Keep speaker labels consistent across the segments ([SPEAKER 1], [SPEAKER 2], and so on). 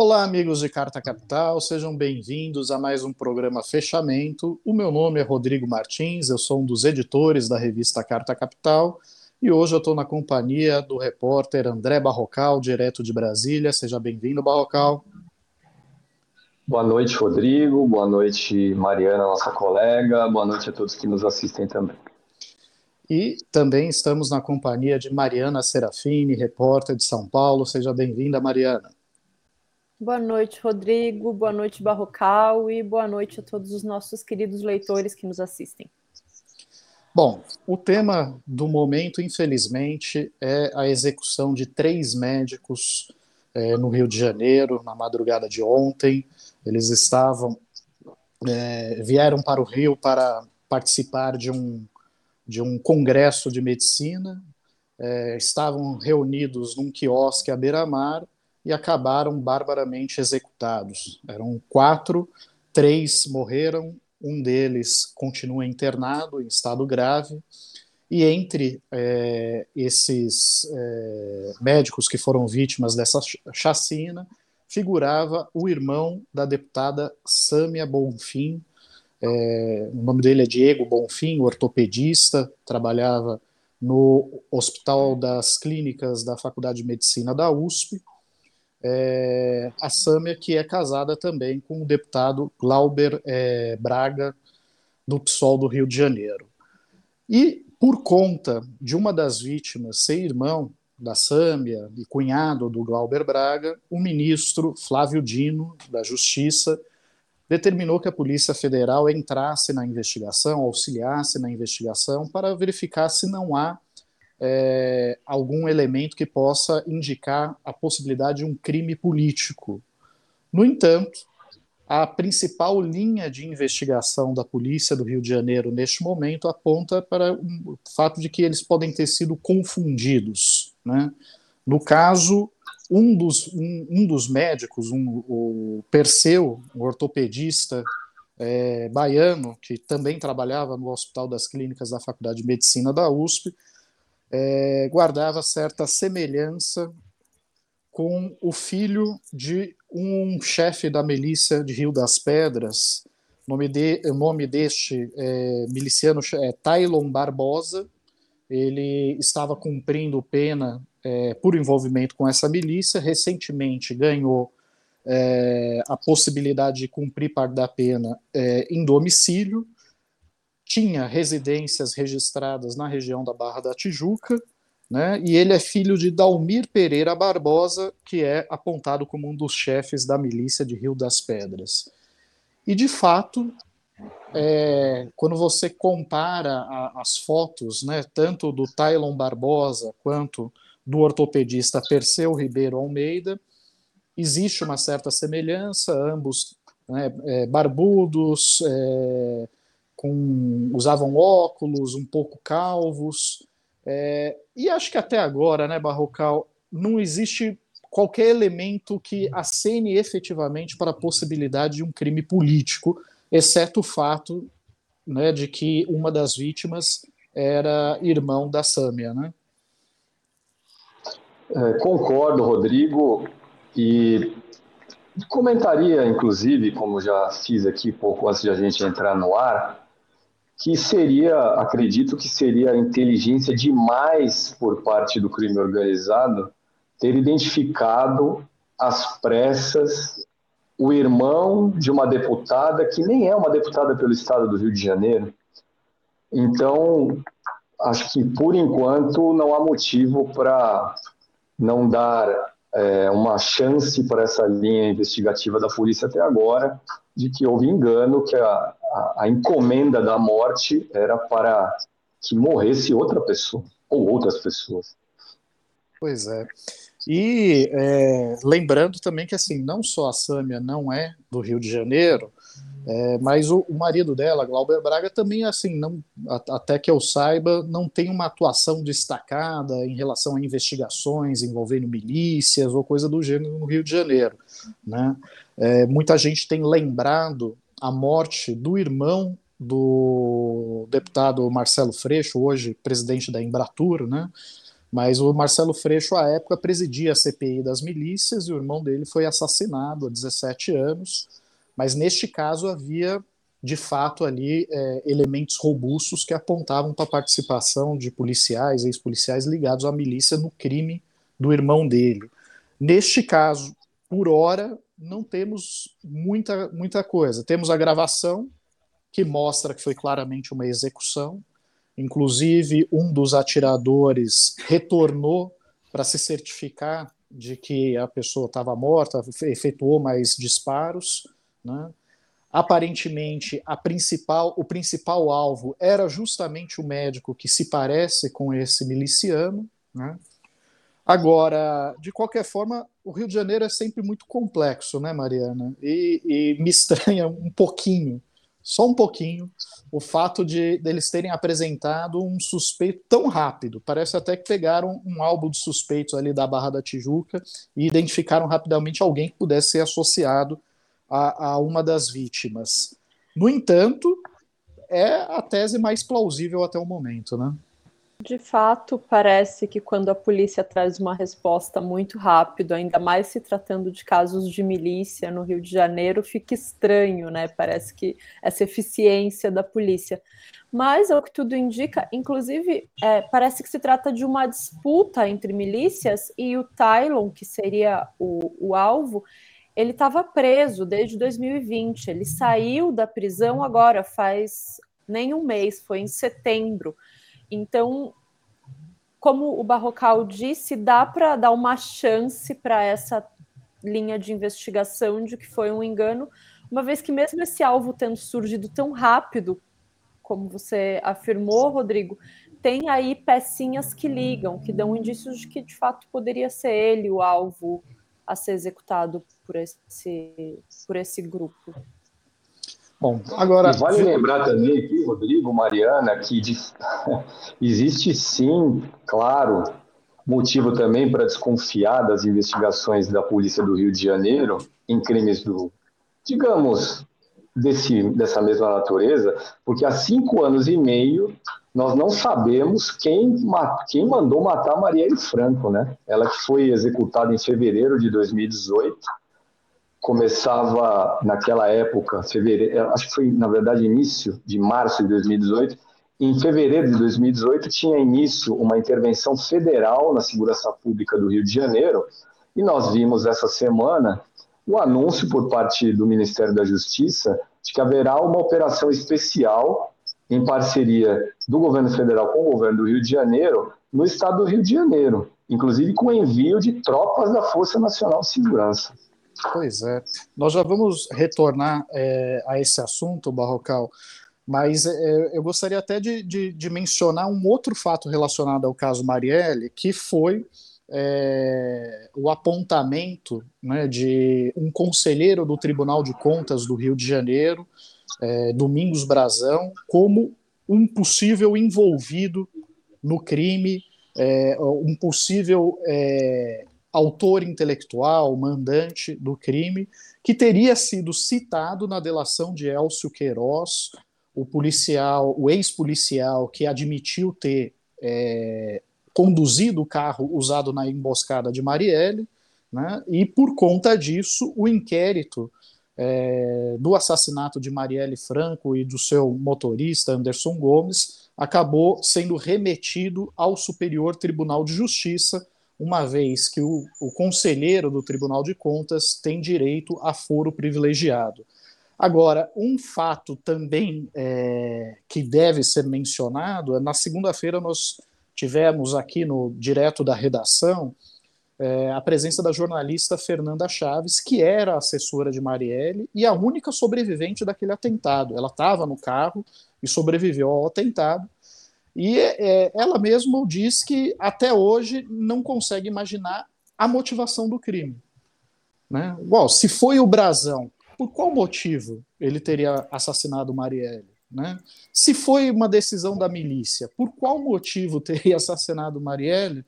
[SPEAKER 1] Olá, amigos de Carta Capital, sejam bem-vindos a mais um programa Fechamento. O meu nome é Rodrigo Martins, eu sou um dos editores da revista Carta Capital e hoje eu estou na companhia do repórter André Barrocal, direto de Brasília. Seja bem-vindo, Barrocal.
[SPEAKER 2] Boa noite, Rodrigo. Boa noite, Mariana, nossa colega. Boa noite a todos que nos assistem também.
[SPEAKER 1] E também estamos na companhia de Mariana Serafini, repórter de São Paulo. Seja bem-vinda, Mariana.
[SPEAKER 3] Boa noite, Rodrigo. Boa noite, Barrocal. E boa noite a todos os nossos queridos leitores que nos assistem.
[SPEAKER 1] Bom, o tema do momento, infelizmente, é a execução de três médicos é, no Rio de Janeiro, na madrugada de ontem. Eles estavam, é, vieram para o Rio para participar de um, de um congresso de medicina, é, estavam reunidos num quiosque à beira-mar e acabaram barbaramente executados. Eram quatro, três morreram, um deles continua internado em estado grave, e entre é, esses é, médicos que foram vítimas dessa chacina, figurava o irmão da deputada Sâmia Bonfim. É, o nome dele é Diego Bonfim, ortopedista, trabalhava no Hospital das Clínicas da Faculdade de Medicina da USP é, a Sâmia, que é casada também com o deputado Glauber é, Braga, do PSOL do Rio de Janeiro. E por conta de uma das vítimas ser irmão da Sâmia e cunhado do Glauber Braga, o ministro Flávio Dino, da Justiça, determinou que a Polícia Federal entrasse na investigação, auxiliasse na investigação, para verificar se não há é, algum elemento que possa indicar a possibilidade de um crime político. No entanto, a principal linha de investigação da polícia do Rio de Janeiro neste momento aponta para o fato de que eles podem ter sido confundidos. Né? No caso, um dos, um, um dos médicos, um, o Perseu, o ortopedista é, baiano, que também trabalhava no Hospital das Clínicas da Faculdade de Medicina da USP, é, guardava certa semelhança com o filho de um chefe da milícia de Rio das Pedras. O nome, de, nome deste é, miliciano é Tylon Barbosa. Ele estava cumprindo pena é, por envolvimento com essa milícia. Recentemente ganhou é, a possibilidade de cumprir parte da pena é, em domicílio tinha residências registradas na região da Barra da Tijuca, né, e ele é filho de Dalmir Pereira Barbosa, que é apontado como um dos chefes da milícia de Rio das Pedras. E, de fato, é, quando você compara a, as fotos, né, tanto do Tylon Barbosa quanto do ortopedista Perseu Ribeiro Almeida, existe uma certa semelhança, ambos né, é, barbudos, é, com usavam óculos, um pouco calvos. É, e acho que até agora, né, Barrocal, não existe qualquer elemento que acene efetivamente para a possibilidade de um crime político, exceto o fato né, de que uma das vítimas era irmão da Sâmia, né?
[SPEAKER 2] É, concordo, Rodrigo, e comentaria, inclusive, como já fiz aqui pouco antes de a gente entrar no ar, que seria, acredito que seria inteligência demais por parte do crime organizado ter identificado às pressas o irmão de uma deputada que nem é uma deputada pelo estado do Rio de Janeiro. Então, acho que por enquanto não há motivo para não dar é, uma chance para essa linha investigativa da polícia até agora de que houve engano, que a, a, a encomenda da morte era para que morresse outra pessoa ou outras pessoas.
[SPEAKER 1] Pois é. E é, lembrando também que assim, não só a Sâmia não é do Rio de Janeiro, é, mas o, o, marido dela, Glauber Braga, também assim, não, até que eu saiba, não tem uma atuação destacada em relação a investigações envolvendo milícias ou coisa do gênero no Rio de Janeiro, né? É, muita gente tem lembrado a morte do irmão do deputado Marcelo Freixo, hoje presidente da Embratur, né? Mas o Marcelo Freixo, à época, presidia a CPI das milícias e o irmão dele foi assassinado há 17 anos. Mas neste caso havia, de fato, ali é, elementos robustos que apontavam para a participação de policiais, ex-policiais ligados à milícia no crime do irmão dele. Neste caso, por hora, não temos muita, muita coisa. Temos a gravação, que mostra que foi claramente uma execução. Inclusive, um dos atiradores retornou para se certificar de que a pessoa estava morta, efetuou mais disparos. Né? Aparentemente, a principal, o principal alvo era justamente o médico que se parece com esse miliciano. Né? Agora, de qualquer forma, o Rio de Janeiro é sempre muito complexo, né, Mariana? E, e me estranha um pouquinho, só um pouquinho, o fato de deles terem apresentado um suspeito tão rápido. Parece até que pegaram um álbum de suspeitos ali da Barra da Tijuca e identificaram rapidamente alguém que pudesse ser associado a, a uma das vítimas. No entanto, é a tese mais plausível até o momento, né?
[SPEAKER 3] De fato, parece que quando a polícia traz uma resposta muito rápido, ainda mais se tratando de casos de milícia no Rio de Janeiro, fica estranho, né? Parece que essa eficiência da polícia. Mas, ao que tudo indica, inclusive, é, parece que se trata de uma disputa entre milícias e o Tylon, que seria o, o alvo, ele estava preso desde 2020. Ele saiu da prisão agora, faz nem um mês, foi em setembro. Então, como o Barrocal disse, dá para dar uma chance para essa linha de investigação de que foi um engano, uma vez que mesmo esse alvo tendo surgido tão rápido, como você afirmou, Rodrigo, tem aí pecinhas que ligam, que dão indícios de que de fato poderia ser ele o alvo a ser executado por esse, por esse grupo.
[SPEAKER 2] Bom, agora. E vale lembrar também aqui, Rodrigo, Mariana, que de... existe sim, claro, motivo também para desconfiar das investigações da Polícia do Rio de Janeiro em crimes do, digamos, desse, dessa mesma natureza, porque há cinco anos e meio nós não sabemos quem, quem mandou matar Marielle Franco, né? Ela que foi executada em fevereiro de 2018 começava naquela época, fevereiro, acho que foi na verdade início de março de 2018. Em fevereiro de 2018 tinha início uma intervenção federal na segurança pública do Rio de Janeiro e nós vimos essa semana o anúncio por parte do Ministério da Justiça de que haverá uma operação especial em parceria do governo federal com o governo do Rio de Janeiro no estado do Rio de Janeiro, inclusive com envio de tropas da Força Nacional de Segurança.
[SPEAKER 1] Pois é. Nós já vamos retornar é, a esse assunto, Barrocal, mas é, eu gostaria até de, de, de, mencionar um outro fato relacionado ao caso Marielle, que foi é, o apontamento né, de um conselheiro do Tribunal de Contas do Rio de Janeiro, é, Domingos Brazão, como um possível envolvido no crime, é, um possível é, autor intelectual, mandante do crime, que teria sido citado na delação de Elcio Queiroz, o policial, o ex-policial que admitiu ter é, conduzido o carro usado na emboscada de Marielle, né, e por conta disso o inquérito é, do assassinato de Marielle Franco e do seu motorista Anderson Gomes acabou sendo remetido ao Superior Tribunal de Justiça uma vez que o, o conselheiro do Tribunal de Contas tem direito a foro privilegiado. Agora, um fato também é, que deve ser mencionado é na segunda-feira nós tivemos aqui no direto da redação é, a presença da jornalista Fernanda Chaves, que era assessora de Marielle e a única sobrevivente daquele atentado. Ela estava no carro e sobreviveu ao atentado. E é, ela mesma diz que até hoje não consegue imaginar a motivação do crime. Né? Se foi o Brasão, por qual motivo ele teria assassinado Marielle? Né? Se foi uma decisão da milícia, por qual motivo teria assassinado Marielle?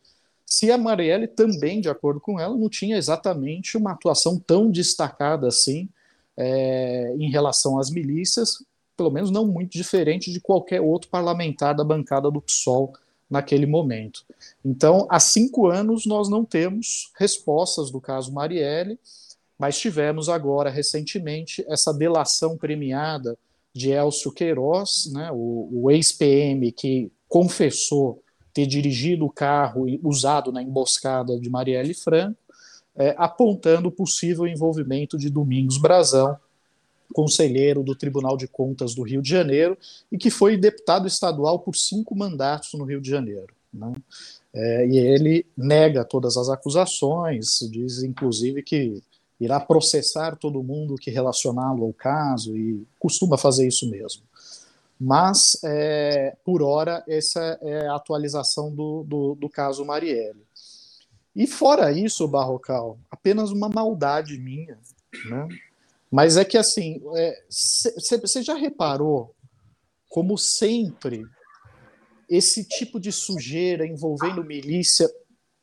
[SPEAKER 1] Se a Marielle também, de acordo com ela, não tinha exatamente uma atuação tão destacada assim é, em relação às milícias, pelo menos não muito diferente de qualquer outro parlamentar da bancada do PSOL naquele momento. Então, há cinco anos nós não temos respostas do caso Marielle, mas tivemos agora, recentemente, essa delação premiada de Elcio Queiroz, né, o, o ex-PM que confessou ter dirigido o carro usado na emboscada de Marielle Franco, é, apontando o possível envolvimento de Domingos Brazão, conselheiro do Tribunal de Contas do Rio de Janeiro e que foi deputado estadual por cinco mandatos no Rio de Janeiro. Né? É, e ele nega todas as acusações, diz inclusive que irá processar todo mundo que relacioná-lo ao caso e costuma fazer isso mesmo. Mas, é, por hora, essa é a atualização do, do, do caso Marielle. E fora isso, Barrocal, apenas uma maldade minha, né? Mas é que assim, você é, já reparou como sempre esse tipo de sujeira envolvendo milícia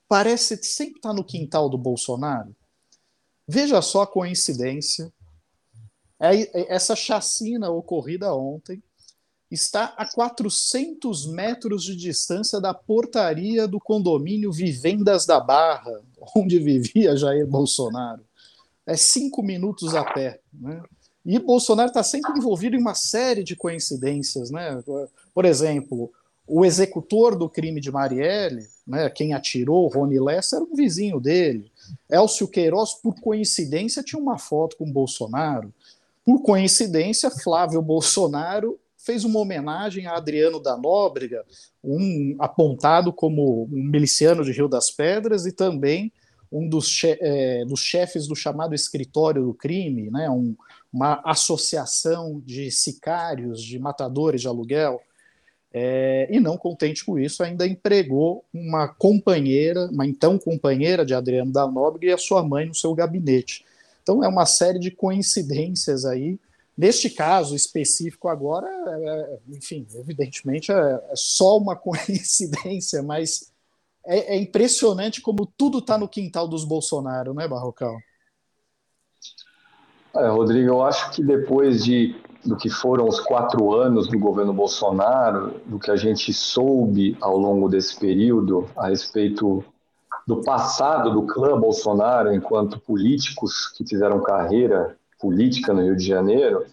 [SPEAKER 1] parece sempre estar no quintal do Bolsonaro? Veja só a coincidência. É, é, essa chacina ocorrida ontem está a 400 metros de distância da portaria do condomínio Vivendas da Barra, onde vivia Jair Bolsonaro. É cinco minutos a pé. Né? E Bolsonaro está sempre envolvido em uma série de coincidências. Né? Por exemplo, o executor do crime de Marielle, né, quem atirou, Rony Lessa, era um vizinho dele. Elcio Queiroz, por coincidência, tinha uma foto com Bolsonaro. Por coincidência, Flávio Bolsonaro fez uma homenagem a Adriano da Nóbrega, um apontado como um miliciano de Rio das Pedras e também um dos, che é, dos chefes do chamado escritório do crime, né, um, uma associação de sicários, de matadores de aluguel, é, e não contente com isso, ainda empregou uma companheira, uma então companheira de Adriano da Nóbrega e a sua mãe no seu gabinete. Então é uma série de coincidências aí Neste caso específico agora, é, é, enfim, evidentemente é, é, só uma coincidência, mas é, é impressionante como tudo está no quintal dos Bolsonaro, não é, Barrocal?
[SPEAKER 2] É, Rodrigo, eu acho que depois de do que foram os quatro anos do governo Bolsonaro, do que a gente soube ao longo desse período a respeito do passado do clã Bolsonaro enquanto políticos que fizeram carreira política no Rio de Janeiro,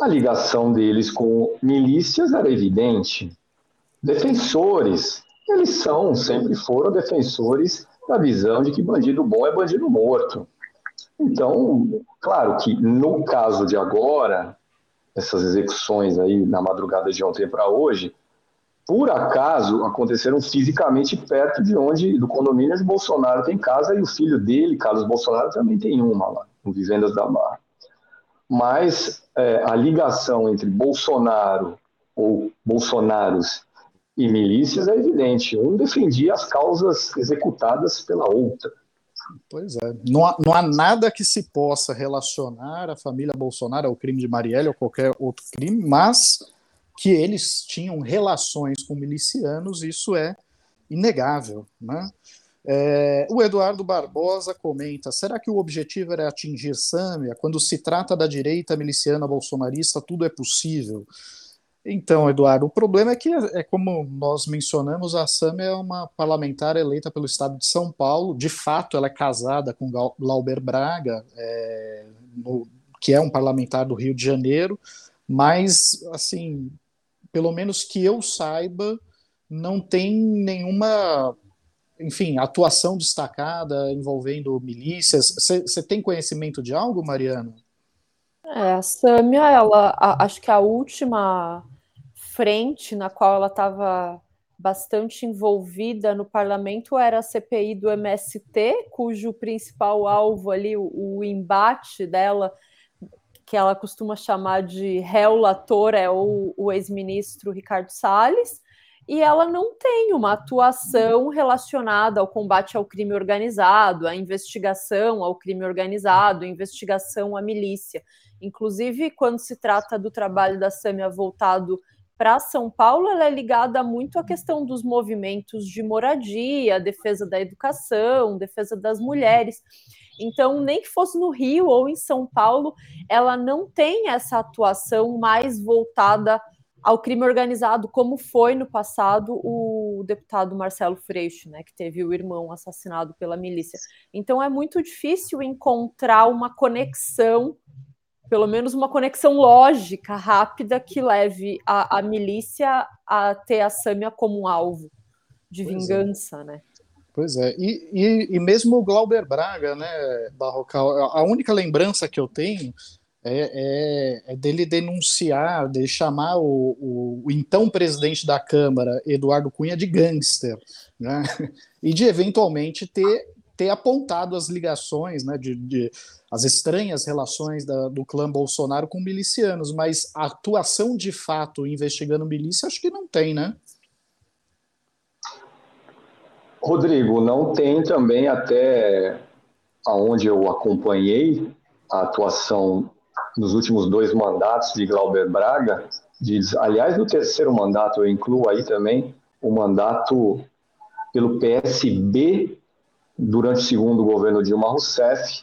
[SPEAKER 2] a ligação deles com milícias era evidente. Defensores, eles são, sempre foram defensores da visão de que bandido bom é bandido morto. Então, claro que no caso de agora, essas execuções aí na madrugada de ontem para hoje, por acaso aconteceram fisicamente perto de onde do condomínio de Bolsonaro tem casa e o filho dele, Carlos Bolsonaro, também tem uma lá no Vivendas da Barra. Mas é, a ligação entre Bolsonaro ou Bolsonaros e milícias é evidente. Um defendia as causas executadas pela outra.
[SPEAKER 1] Pois é. Não há, não há nada que se possa relacionar a família Bolsonaro ao crime de Marielle ou qualquer outro crime, mas que eles tinham relações com milicianos, isso é inegável. Né? É, o Eduardo Barbosa comenta: será que o objetivo era atingir Sâmia? Quando se trata da direita miliciana bolsonarista, tudo é possível. Então, Eduardo, o problema é que, é como nós mencionamos, a Sâmia é uma parlamentar eleita pelo estado de São Paulo. De fato, ela é casada com Glauber Braga, é, no, que é um parlamentar do Rio de Janeiro, mas, assim, pelo menos que eu saiba, não tem nenhuma enfim, atuação destacada envolvendo milícias. Você tem conhecimento de algo, Mariana?
[SPEAKER 3] É, a Sâmia, ela, a, acho que a última frente na qual ela estava bastante envolvida no parlamento era a CPI do MST, cujo principal alvo ali, o, o embate dela, que ela costuma chamar de réu lator, é o, o ex-ministro Ricardo Salles, e ela não tem uma atuação relacionada ao combate ao crime organizado, à investigação ao crime organizado, investigação à milícia. Inclusive, quando se trata do trabalho da Sâmia voltado para São Paulo, ela é ligada muito à questão dos movimentos de moradia, defesa da educação, defesa das mulheres. Então, nem que fosse no Rio ou em São Paulo, ela não tem essa atuação mais voltada ao crime organizado, como foi no passado o deputado Marcelo Freixo, né, que teve o irmão assassinado pela milícia. Então é muito difícil encontrar uma conexão, pelo menos uma conexão lógica, rápida, que leve a, a milícia a ter a Sâmia como um alvo de pois é. vingança, é. né?
[SPEAKER 1] Pois é, e, e, e, mesmo o Glauber Braga, né, Barrocal, a única lembrança que eu tenho é, é, é dele denunciar, de chamar o, o, o, então presidente da Câmara, Eduardo Cunha, de gangster, né, e de eventualmente ter, ter apontado as ligações, né, de, de as estranhas relações da, do clã Bolsonaro com milicianos, mas atuação de fato investigando milícia, acho que não tem, né?
[SPEAKER 2] Rodrigo, não tem também até aonde eu acompanhei a atuação nos últimos dois mandatos de Glauber Braga, aliás, no terceiro mandato eu incluo aí também o mandato pelo PSB durante o segundo governo Dilma Rousseff.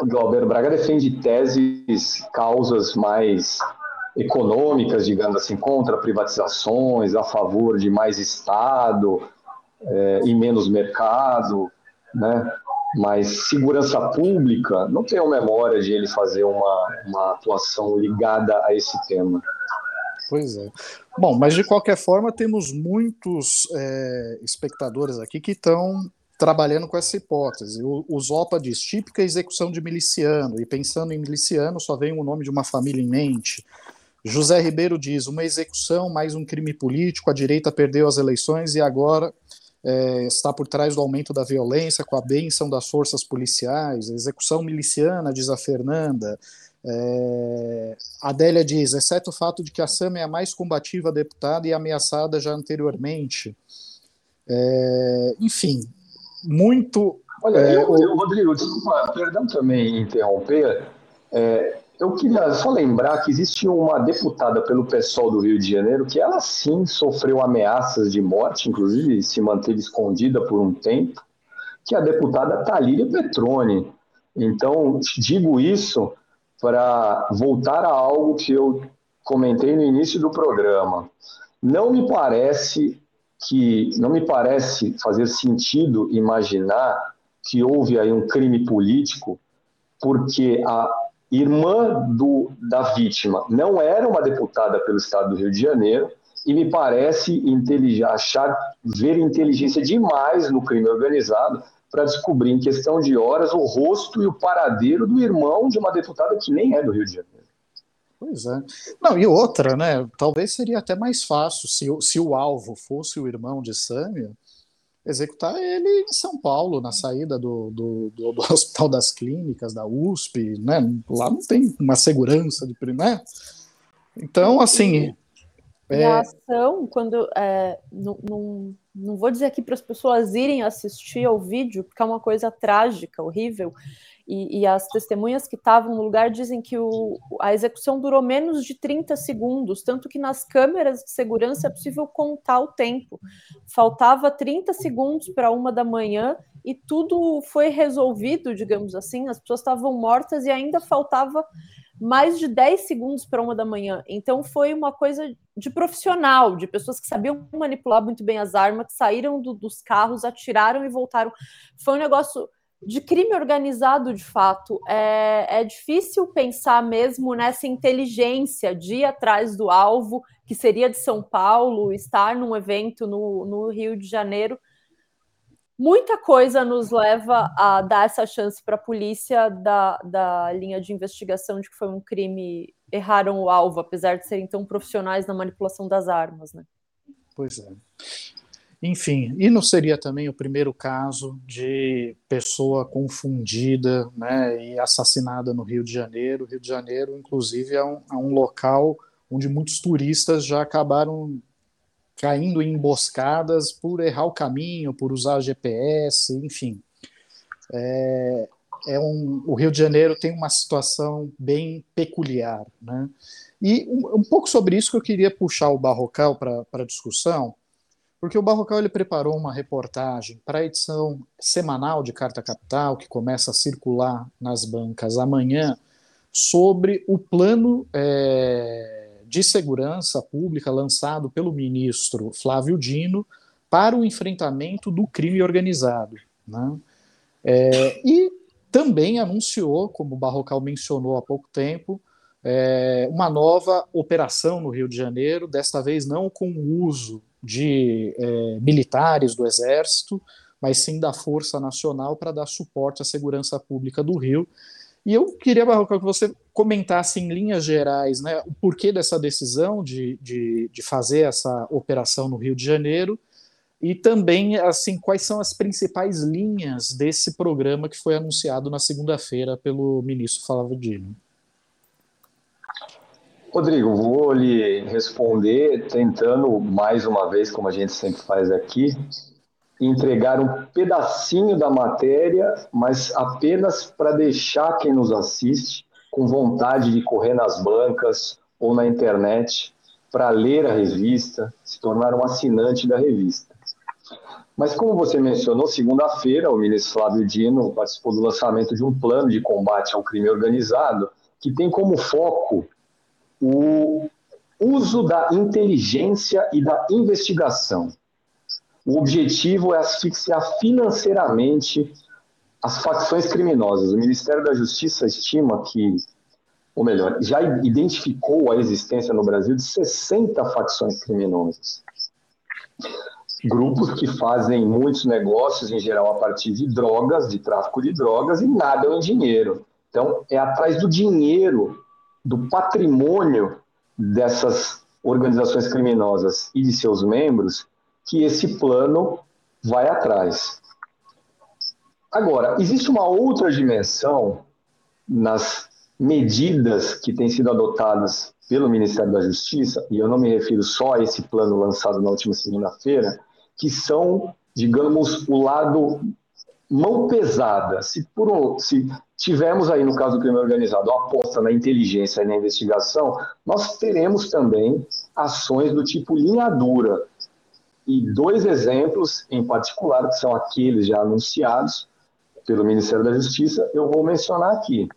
[SPEAKER 2] O Glauber Braga defende teses, causas mais econômicas, digamos assim, contra privatizações, a favor de mais Estado é, e menos mercado, né? Mas segurança pública, não tenho memória de ele fazer uma, uma atuação ligada a esse tema.
[SPEAKER 1] Pois é. Bom, mas de qualquer forma, temos muitos é, espectadores aqui que estão trabalhando com essa hipótese. O, o Zopa diz típica execução de miliciano, e pensando em miliciano, só vem o nome de uma família em mente. José Ribeiro diz: uma execução mais um crime político, a direita perdeu as eleições e agora é, está por trás do aumento da violência com a benção das forças policiais, execução miliciana, diz a Fernanda. É, Adélia diz: exceto o fato de que a Sam é a mais combativa deputada e ameaçada já anteriormente. É, enfim, muito.
[SPEAKER 2] Olha, é, eu, eu, Rodrigo, desculpa, perdão também interromper. É, eu queria só lembrar que existe uma deputada pelo PSOL do Rio de Janeiro que ela sim sofreu ameaças de morte, inclusive se manteve escondida por um tempo, que é a deputada Talíria Petroni. Então, digo isso para voltar a algo que eu comentei no início do programa. Não me parece que não me parece fazer sentido imaginar que houve aí um crime político porque a irmã do, da vítima, não era uma deputada pelo estado do Rio de Janeiro, e me parece achar, ver inteligência demais no crime organizado para descobrir em questão de horas o rosto e o paradeiro do irmão de uma deputada que nem é do Rio de Janeiro.
[SPEAKER 1] Pois é. Não, e outra, né? Talvez seria até mais fácil se, se o alvo fosse o irmão de Sâmia, executar ele em São Paulo, na saída do, do, do, do Hospital das Clínicas, da USP, né? Lá não tem uma segurança de né? Então, assim.
[SPEAKER 3] E a é ação, quando. É, não, não, não vou dizer aqui para as pessoas irem assistir ao vídeo, porque é uma coisa trágica, horrível, e, e, as testemunhas que estavam no lugar dizem que o, a execução durou menos de 30 segundos, tanto que nas câmeras de segurança é possível contar o tempo. Faltava 30 segundos para uma da manhã e tudo foi resolvido, digamos assim, as pessoas estavam mortas e ainda faltava mais de 10 segundos para uma da manhã. Então foi uma coisa de profissional, de pessoas que sabiam manipular muito bem as armas, que saíram do, dos carros, atiraram e voltaram. Foi um negócio de crime organizado, de fato. É, é difícil pensar mesmo nessa inteligência de ir atrás do alvo, que seria de São Paulo, estar num evento no, no Rio de Janeiro. Muita coisa nos leva a dar essa chance para a polícia da, da linha de investigação de que foi um crime, erraram o alvo, apesar de serem tão profissionais na manipulação das armas, né?
[SPEAKER 1] Pois é. Enfim, e não seria também o primeiro caso de pessoa confundida né, e assassinada no Rio de Janeiro. O Rio de Janeiro, inclusive, é um, é um local onde muitos turistas já acabaram caindo em emboscadas por errar o caminho, por usar GPS, enfim. É, é um, o Rio de Janeiro tem uma situação bem peculiar. Né? E um, um pouco sobre isso que eu queria puxar o Barrocal para a discussão, porque o Barrocal ele preparou uma reportagem para a edição semanal de Carta Capital, que começa a circular nas bancas amanhã, sobre o plano é, de segurança pública lançado pelo ministro Flávio Dino para o enfrentamento do crime organizado. Né? É, e também anunciou, como o Barrocal mencionou há pouco tempo, é, uma nova operação no Rio de Janeiro, desta vez não com o uso de é, militares do Exército, mas sim da Força Nacional para dar suporte à segurança pública do Rio. E eu queria, Barrocal, que você comentasse em linhas gerais né, o porquê dessa decisão de, de, de fazer essa operação no Rio de Janeiro e também assim quais são as principais linhas desse programa que foi anunciado na segunda-feira pelo ministro Flávio Dino.
[SPEAKER 2] Rodrigo, vou lhe responder tentando mais uma vez, como a gente sempre faz aqui, entregar um pedacinho da matéria, mas apenas para deixar quem nos assiste com vontade de correr nas bancas ou na internet para ler a revista, se tornar um assinante da revista. Mas como você mencionou, segunda-feira o ministro Flávio Dino participou do lançamento de um plano de combate ao crime organizado que tem como foco o uso da inteligência e da investigação o objetivo é asfixiar financeiramente as facções criminosas. O Ministério da Justiça estima que, ou melhor, já identificou a existência no Brasil de 60 facções criminosas. Grupos que fazem muitos negócios, em geral, a partir de drogas, de tráfico de drogas, e nadam em dinheiro. Então, é atrás do dinheiro, do patrimônio dessas organizações criminosas e de seus membros que esse plano vai atrás. Agora, existe uma outra dimensão nas medidas que têm sido adotadas pelo Ministério da Justiça, e eu não me refiro só a esse plano lançado na última segunda-feira, que são, digamos, o lado mão pesada. Se, por um, se tivermos aí, no caso do crime organizado, a aposta na inteligência e na investigação, nós teremos também ações do tipo linha dura, e dois exemplos em particular, que são aqueles já anunciados pelo Ministério da Justiça, eu vou mencionar aqui.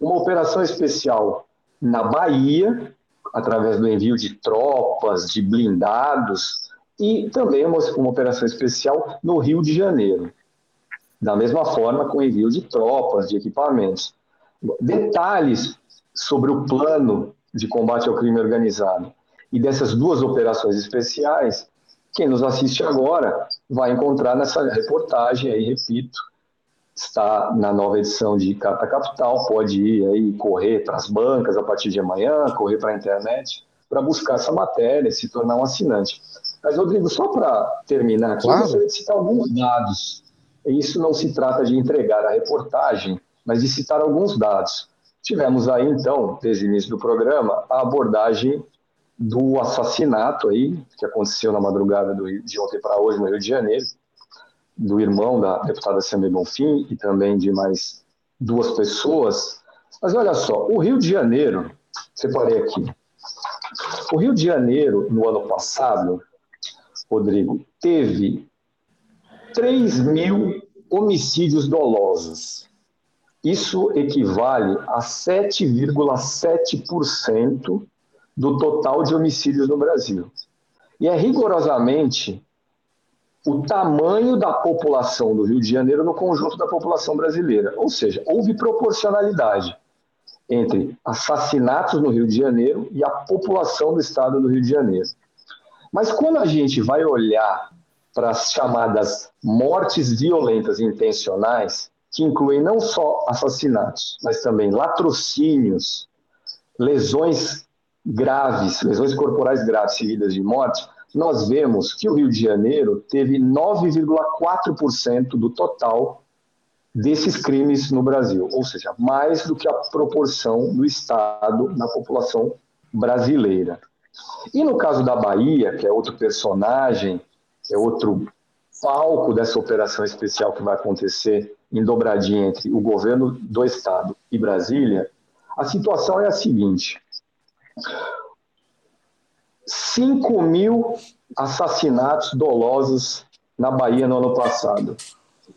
[SPEAKER 2] Uma operação especial na Bahia, através do envio de tropas, de blindados, e também uma, uma operação especial no Rio de Janeiro. Da mesma forma, com envio de tropas, de equipamentos. Detalhes sobre o plano de combate ao crime organizado e dessas duas operações especiais quem nos assiste agora vai encontrar nessa reportagem aí, repito, está na nova edição de Carta Capital, pode ir aí correr para as bancas a partir de amanhã, correr para a internet, para buscar essa matéria, se tornar um assinante. Mas, Rodrigo, só para terminar aqui, claro. eu gostaria de citar alguns dados. Isso não se trata de entregar a reportagem, mas de citar alguns dados. Tivemos aí, então, desde o início do programa, a abordagem do assassinato aí, que aconteceu na madrugada do, de ontem para hoje no Rio de Janeiro, do irmão da deputada Samir Bonfim e também de mais duas pessoas. Mas olha só, o Rio de Janeiro, separei aqui, o Rio de Janeiro, no ano passado, Rodrigo, teve 3 mil homicídios dolosos. Isso equivale a 7,7% do total de homicídios no Brasil. E é rigorosamente o tamanho da população do Rio de Janeiro no conjunto da população brasileira. Ou seja, houve proporcionalidade entre assassinatos no Rio de Janeiro e a população do estado do Rio de Janeiro. Mas quando a gente vai olhar para as chamadas mortes violentas intencionais, que incluem não só assassinatos, mas também latrocínios, lesões graves, lesões corporais graves seguidas de morte, nós vemos que o Rio de Janeiro teve 9,4% do total desses crimes no Brasil, ou seja, mais do que a proporção do Estado na população brasileira. E no caso da Bahia, que é outro personagem, é outro palco dessa operação especial que vai acontecer em dobradinha entre o governo do Estado e Brasília, a situação é a seguinte: 5 mil assassinatos dolosos na Bahia no ano passado.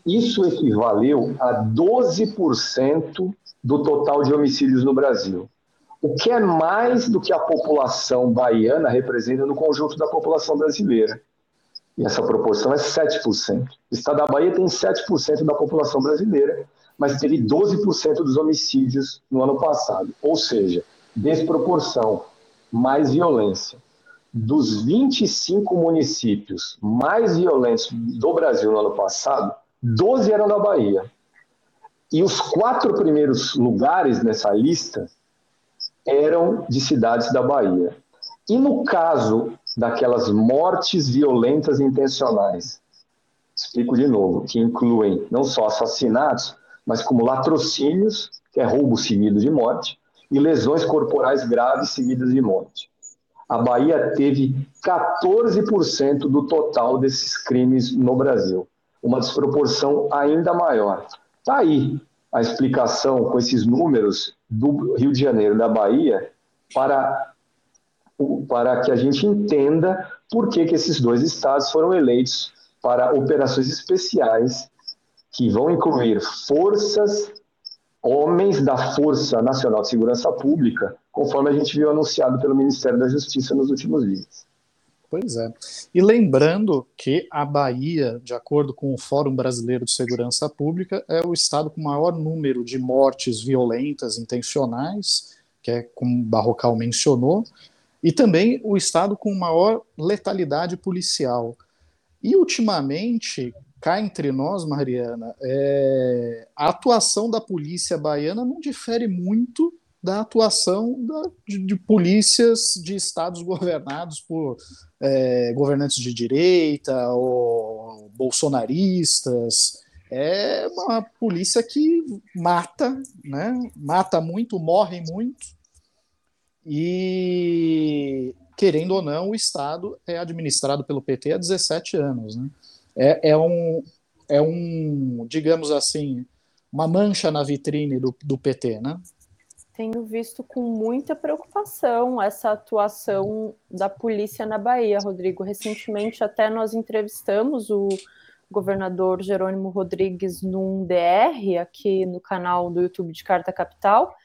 [SPEAKER 2] Isso equivaleu a 12% do total de homicídios no Brasil. o que é mais do que a população baiana representa no conjunto da população brasileira. E essa proporção é 7%. O estado da Bahia tem 7% da população brasileira, mas teve 12% dos homicídios no ano passado. Ou seja, desproporção, mais violência. Dos 25 municípios mais violentos do Brasil no ano passado, 12 eram da Bahia. E os quatro primeiros lugares nessa lista eram de cidades da Bahia. E no caso daquelas mortes violentas intencionais, explico de novo, que incluem não só assassinatos, mas como latrocínios, que é roubo seguido de morte, e lesões corporais graves seguidas de morte. A Bahia teve 14% do total desses crimes no Brasil, uma desproporção ainda maior. Está aí a explicação com esses números do Rio de Janeiro, da Bahia, para, para que a gente entenda por que, que esses dois estados foram eleitos para operações especiais que vão incluir forças, homens da Força Nacional de Segurança Pública, conforme a gente viu anunciado pelo Ministério da Justiça nos últimos dias.
[SPEAKER 1] Pois é. E lembrando que a Bahia, de acordo com o Fórum Brasileiro de Segurança Pública, é o estado com maior número de mortes violentas intencionais, que é como Barrocal mencionou, e também o estado com maior letalidade policial. E ultimamente, cá entre nós, Mariana, é, a atuação da polícia baiana não difere muito da atuação da, de, de, polícias de estados governados por é, governantes de direita ou bolsonaristas. É uma polícia que mata, né? mata muito, morre muito, e querendo ou não, o Estado é administrado pelo PT há 17 anos. Né? É, é, um, é um, digamos assim, uma mancha na vitrine do, do PT, né?
[SPEAKER 3] tenho visto com muita preocupação essa atuação da polícia na Bahia, Rodrigo. Recentemente, até nós entrevistamos o governador Jerônimo Rodrigues num DR, aqui no canal do YouTube de Carta Capital,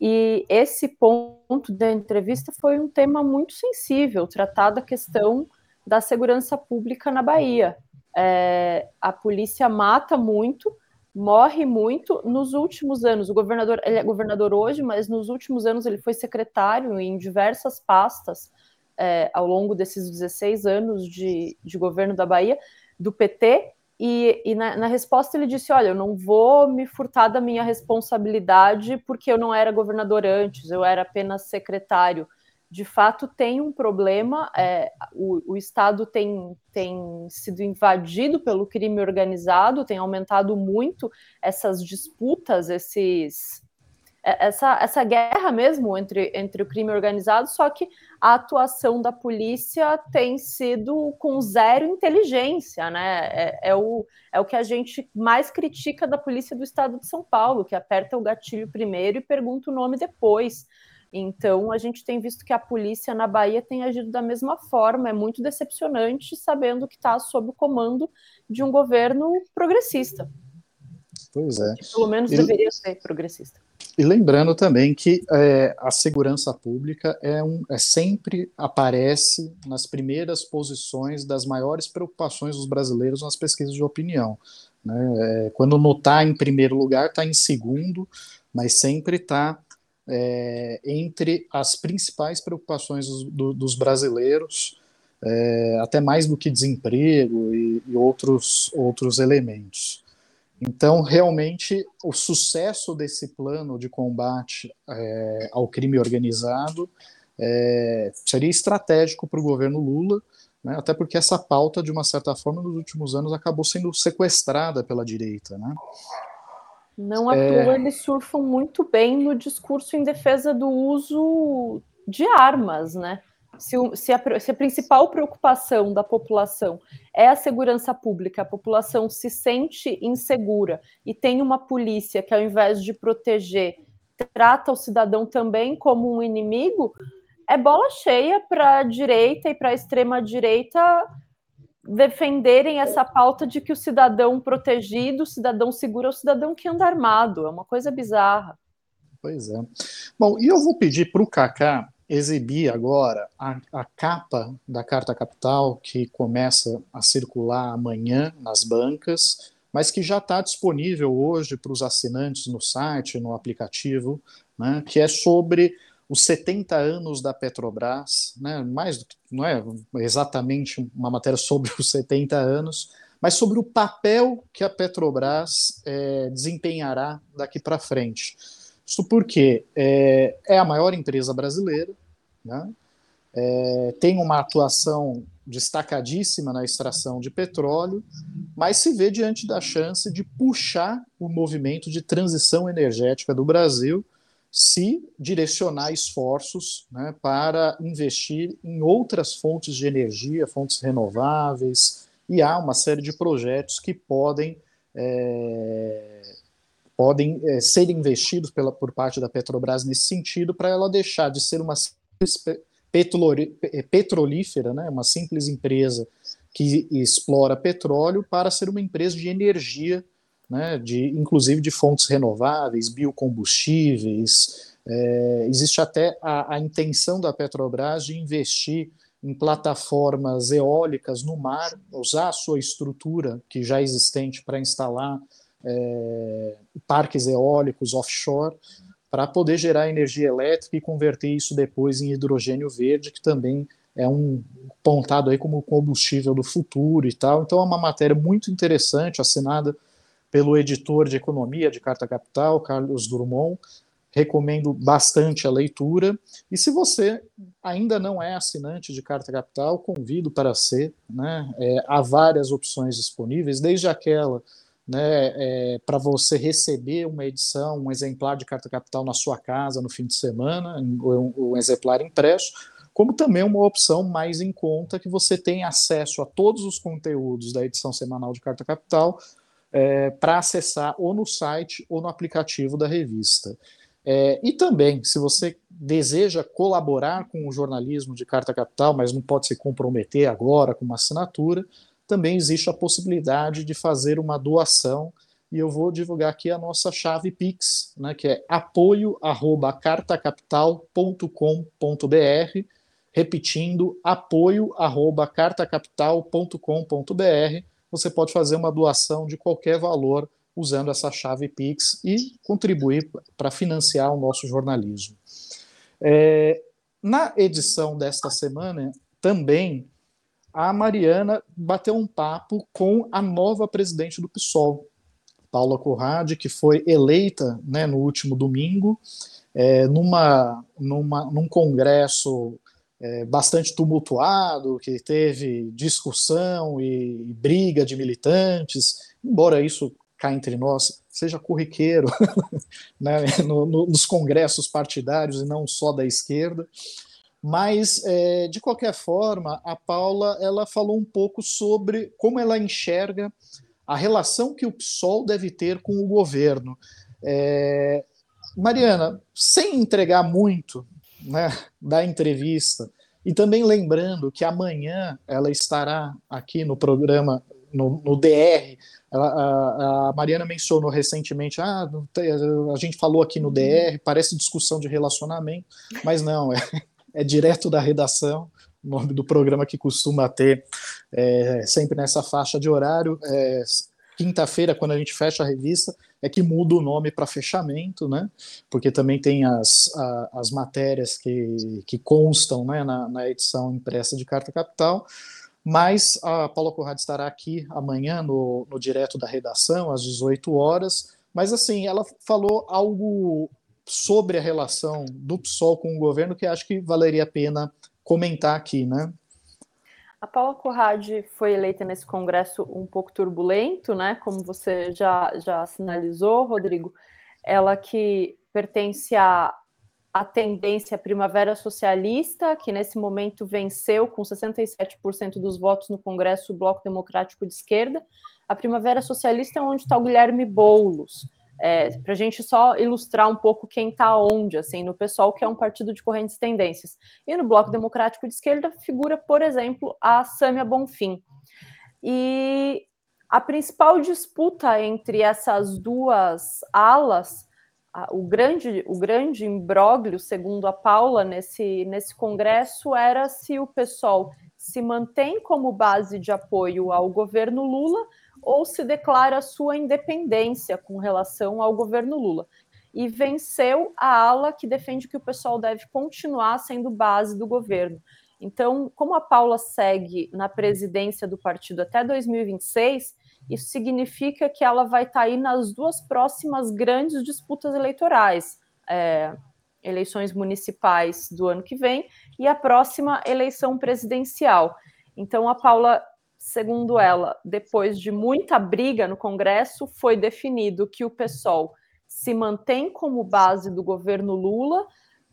[SPEAKER 3] e esse ponto da entrevista foi um tema muito sensível, tratar da questão da segurança pública na Bahia. É, a polícia mata muito, morre muito. Nos últimos anos, o governador, ele é governador hoje, mas nos últimos anos ele foi secretário em diversas pastas é, ao longo desses 16 anos de, de governo da Bahia, do PT. E, e na, na, resposta ele disse: Olha, eu não vou me furtar da minha responsabilidade porque eu não era governador antes, eu era apenas secretário de fato tem um problema, é, o, o, Estado tem, tem sido invadido pelo crime organizado, tem aumentado muito essas disputas, esses, é, essa, essa guerra mesmo entre, entre o crime organizado, só que a atuação da polícia tem sido com zero inteligência, né? É, é, o, é o que a gente mais critica da polícia do estado de São Paulo, que aperta o gatilho primeiro e pergunta o nome depois. Então, a gente tem visto que a polícia na Bahia tem agido da mesma forma. É muito decepcionante, sabendo que está sob o comando de um governo progressista.
[SPEAKER 1] Pois é.
[SPEAKER 3] Que pelo menos e, deveria ser progressista.
[SPEAKER 1] E lembrando também que é, a segurança pública é, um, é sempre aparece nas primeiras posições das maiores preocupações dos brasileiros nas pesquisas de opinião. Né? É, quando não está em primeiro lugar, está em segundo, mas sempre está é, entre as principais preocupações dos, do, dos brasileiros, é, até mais do que desemprego e, e, outros, outros elementos. Então, realmente, o sucesso desse plano de combate é, ao crime organizado é, seria estratégico para o governo Lula, né, até porque essa pauta, de uma certa forma, nos últimos anos acabou sendo sequestrada pela direita. Né?
[SPEAKER 3] Não à é... toa eles surfam muito bem no discurso em defesa do uso de armas, né? Se, se, a, se, a, principal preocupação da população é a segurança pública, a população se sente insegura e tem uma polícia que, ao invés de proteger, trata o cidadão também como um inimigo, é bola cheia para a direita e para a extrema-direita defenderem essa pauta de que o cidadão protegido, o cidadão seguro é o cidadão que anda armado. É uma coisa bizarra.
[SPEAKER 1] Pois é. Bom, e eu vou pedir para o Kaká exibir agora a, a, capa da Carta Capital, que começa a circular amanhã nas bancas, mas que já está disponível hoje para os assinantes no site, no aplicativo, né, que é sobre os 70 anos da Petrobras, né, mais do que, não é exatamente uma matéria sobre os 70 anos, mas sobre o papel que a Petrobras é, desempenhará daqui para frente. Isso porque é, é, a maior empresa brasileira, né, é, tem uma atuação destacadíssima na extração de petróleo, mas se vê diante da chance de puxar o movimento de transição energética do Brasil se direcionar esforços né, para investir em outras fontes de energia, fontes renováveis, e há uma série de projetos que podem, é, podem é, ser investidos pela, por parte da Petrobras nesse sentido, para ela deixar de ser uma petrolífera, né, uma simples empresa que explora petróleo, para ser uma empresa de energia né, de, inclusive de fontes renováveis, biocombustíveis. É, existe até a, a, intenção da Petrobras de investir em plataformas eólicas no mar, usar a sua estrutura que já é existente para instalar é, parques eólicos offshore, para poder gerar energia elétrica e converter isso depois em hidrogênio verde, que também é um pontado aí como combustível do futuro e tal. Então é uma matéria muito interessante, assinada pelo editor de economia de Carta Capital, Carlos Drummond. Recomendo bastante a leitura. E se você ainda não é assinante de Carta Capital, convido para ser. Né? É, há várias opções disponíveis, desde aquela né, é, para você receber uma edição, um exemplar de Carta Capital na sua casa no fim de semana, um, um exemplar impresso, como também uma opção mais em conta que você tem acesso a todos os conteúdos da edição semanal de Carta Capital é, para acessar ou no site ou no aplicativo da revista. É, e também, se você deseja colaborar com o jornalismo de Carta Capital, mas não pode se comprometer agora com uma assinatura, também existe a possibilidade de fazer uma doação. E eu vou divulgar aqui a nossa chave Pix, né, que é apoio@cartacapital.com.br, repetindo apoio@cartacapital.com.br você pode fazer uma doação de qualquer valor usando essa chave Pix e contribuir para financiar o nosso jornalismo. É, na edição desta semana, também, a Mariana bateu um papo com a nova presidente do PSOL, Paula Corrade, que foi eleita né, no último domingo, é, numa, numa, num congresso é, bastante tumultuado, que teve discussão e, e briga de militantes, embora isso cá entre nós seja corriqueiro né, no, no, nos congressos partidários e não só da esquerda. Mas, é, de qualquer forma, a Paula ela falou um pouco sobre como ela enxerga a relação que o PSOL deve ter com o governo. É, Mariana, sem entregar muito, né, da entrevista. E também lembrando que amanhã ela estará aqui no programa, no, no DR. Ela, a, a, Mariana mencionou recentemente: ah, a gente falou aqui no DR, parece discussão de relacionamento, mas não, é, é direto da redação. O nome do programa que costuma ter é, sempre nessa faixa de horário. É, quinta-feira, quando a gente fecha a revista, é que muda o nome para fechamento, né? Porque também tem as, a, as matérias que, que constam né, na, na, edição impressa de Carta Capital. Mas a Paula Corrado estará aqui amanhã no, no direto da redação, às 18 horas. Mas, assim, ela falou algo sobre a relação do PSOL com o governo que acho que valeria a pena comentar aqui, né?
[SPEAKER 3] A Paula Corrade foi eleita nesse congresso um pouco turbulento, né? Como você já, já sinalizou, Rodrigo. Ela que pertence à, à tendência Primavera Socialista, que nesse momento venceu com 67% dos votos no Congresso o Bloco Democrático de Esquerda. A Primavera Socialista é onde está o Guilherme Boulos, é, para a gente só ilustrar um pouco quem está onde, assim, no pessoal que é um partido de correntes tendências. E no Bloco Democrático de Esquerda figura, por exemplo, a Sâmia Bonfim. E a principal disputa entre essas duas alas o grande, o grande imbróglio, segundo a Paula, nesse, nesse congresso, era se o pessoal se mantém como base de apoio ao governo Lula ou se declara sua independência com relação ao governo Lula. E venceu a ala que defende que o pessoal deve continuar sendo base do governo. Então, como a Paula segue na presidência do partido até 2026, isso significa que ela vai estar tá aí nas duas próximas grandes disputas eleitorais, é, eleições municipais do ano que vem e a próxima eleição presidencial. Então, a Paula, segundo ela, depois de muita briga no Congresso, foi definido que o PSOL se mantém como base do governo Lula,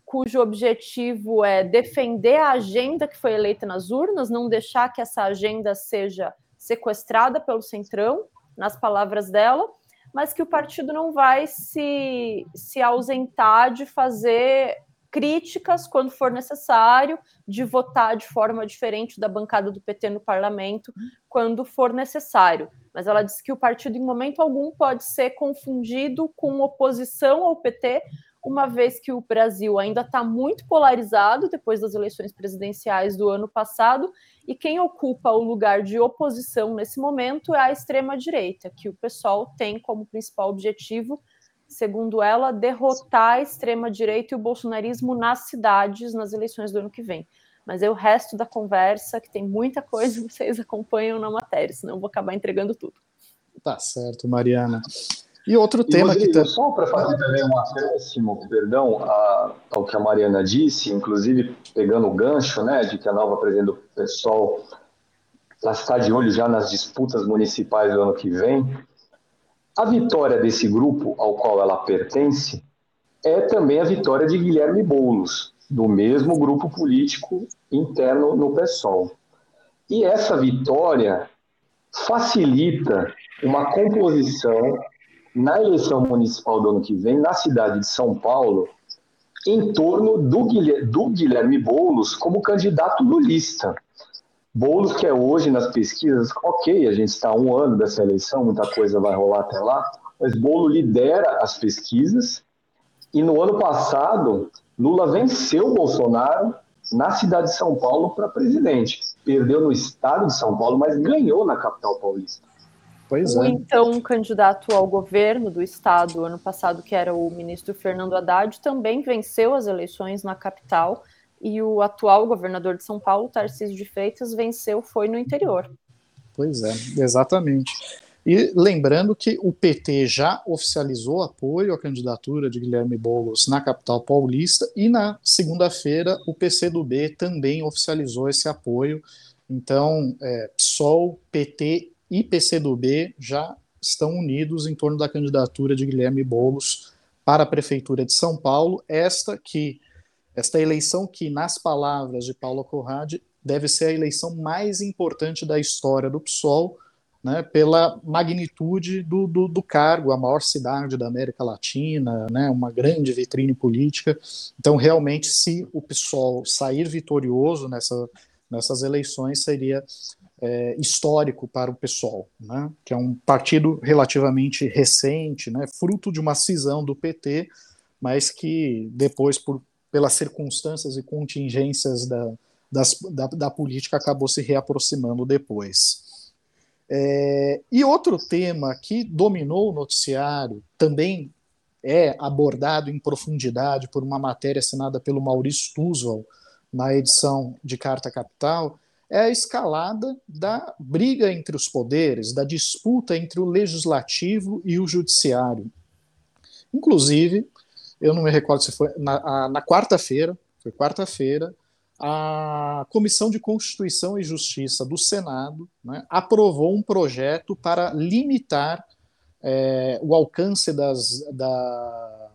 [SPEAKER 3] cujo objetivo é defender a agenda que foi eleita nas urnas, não deixar que essa agenda seja sequestrada pelo Centrão, nas palavras dela, mas que o partido não vai se, se ausentar de fazer críticas quando for necessário, de votar de forma diferente da bancada do PT no parlamento quando for necessário. Mas ela disse que o partido, em momento algum, pode ser confundido com oposição ao PT, uma vez que o Brasil ainda está muito polarizado depois das eleições presidenciais do ano passado, e quem ocupa o lugar de oposição nesse momento é a extrema-direita, que o pessoal tem como principal objetivo, segundo ela, derrotar a extrema-direita e o bolsonarismo nas cidades nas eleições do ano que vem. Mas é o resto da conversa, que tem muita coisa, vocês acompanham na matéria, senão eu vou acabar entregando tudo.
[SPEAKER 1] Tá certo, Mariana. E outro e tema Rodrigo, que
[SPEAKER 2] tá... Só para fazer também um acréscimo, perdão, a, ao que a Mariana disse, inclusive pegando o gancho, né, de que a nova presidente do PSOL está de olho já nas disputas municipais do ano que vem, a vitória desse grupo ao qual ela pertence é também a vitória de Guilherme Boulos, do mesmo grupo político interno no PSOL. E essa vitória facilita uma composição na eleição municipal do ano que vem, na cidade de São Paulo, em torno do Guilherme, do Boulos como candidato lulista. Boulos, que é hoje nas pesquisas, ok, a gente está um ano dessa eleição, muita coisa vai rolar até lá, mas Boulos lidera as pesquisas e no ano passado, Lula venceu Bolsonaro na cidade de São Paulo para presidente. Perdeu no estado de São Paulo, mas ganhou na capital paulista.
[SPEAKER 3] Pois é. então candidato ao governo do estado ano passado, que era o ministro Fernando Haddad, também venceu as eleições na capital e o atual governador de São Paulo, Tarcísio de Freitas, venceu foi no interior.
[SPEAKER 1] Pois é, exatamente. E lembrando que o PT já oficializou apoio à candidatura de Guilherme Boulos na capital paulista e na segunda-feira o PCdoB também oficializou esse apoio. Então, é, PSOL, PT e PCdoB já estão unidos em torno da candidatura de Guilherme Boulos para a prefeitura de São Paulo, esta que esta eleição que nas palavras de Paulo Corrade deve ser a eleição mais importante da história do PSOL, né, pela magnitude do, do, do, cargo, a maior cidade da América Latina, né, uma grande vitrine política. Então, realmente, se o PSOL sair vitorioso nessa, nessas eleições, seria é, histórico para o PSOL, né, que é um partido relativamente recente, né, fruto de uma cisão do PT, mas que depois, por, pelas circunstâncias e contingências da, das, da, da política, acabou se reaproximando depois. É, e outro tema que dominou o noticiário, também é abordado em profundidade por uma matéria assinada pelo Maurício Tuzval na edição de Carta Capital, é a escalada da briga entre os poderes, da disputa entre o legislativo e o judiciário. Inclusive, eu não me recordo se foi na, na quarta-feira, foi quarta-feira, a Comissão de Constituição e Justiça do Senado né, aprovou um projeto para limitar é, o alcance das, da,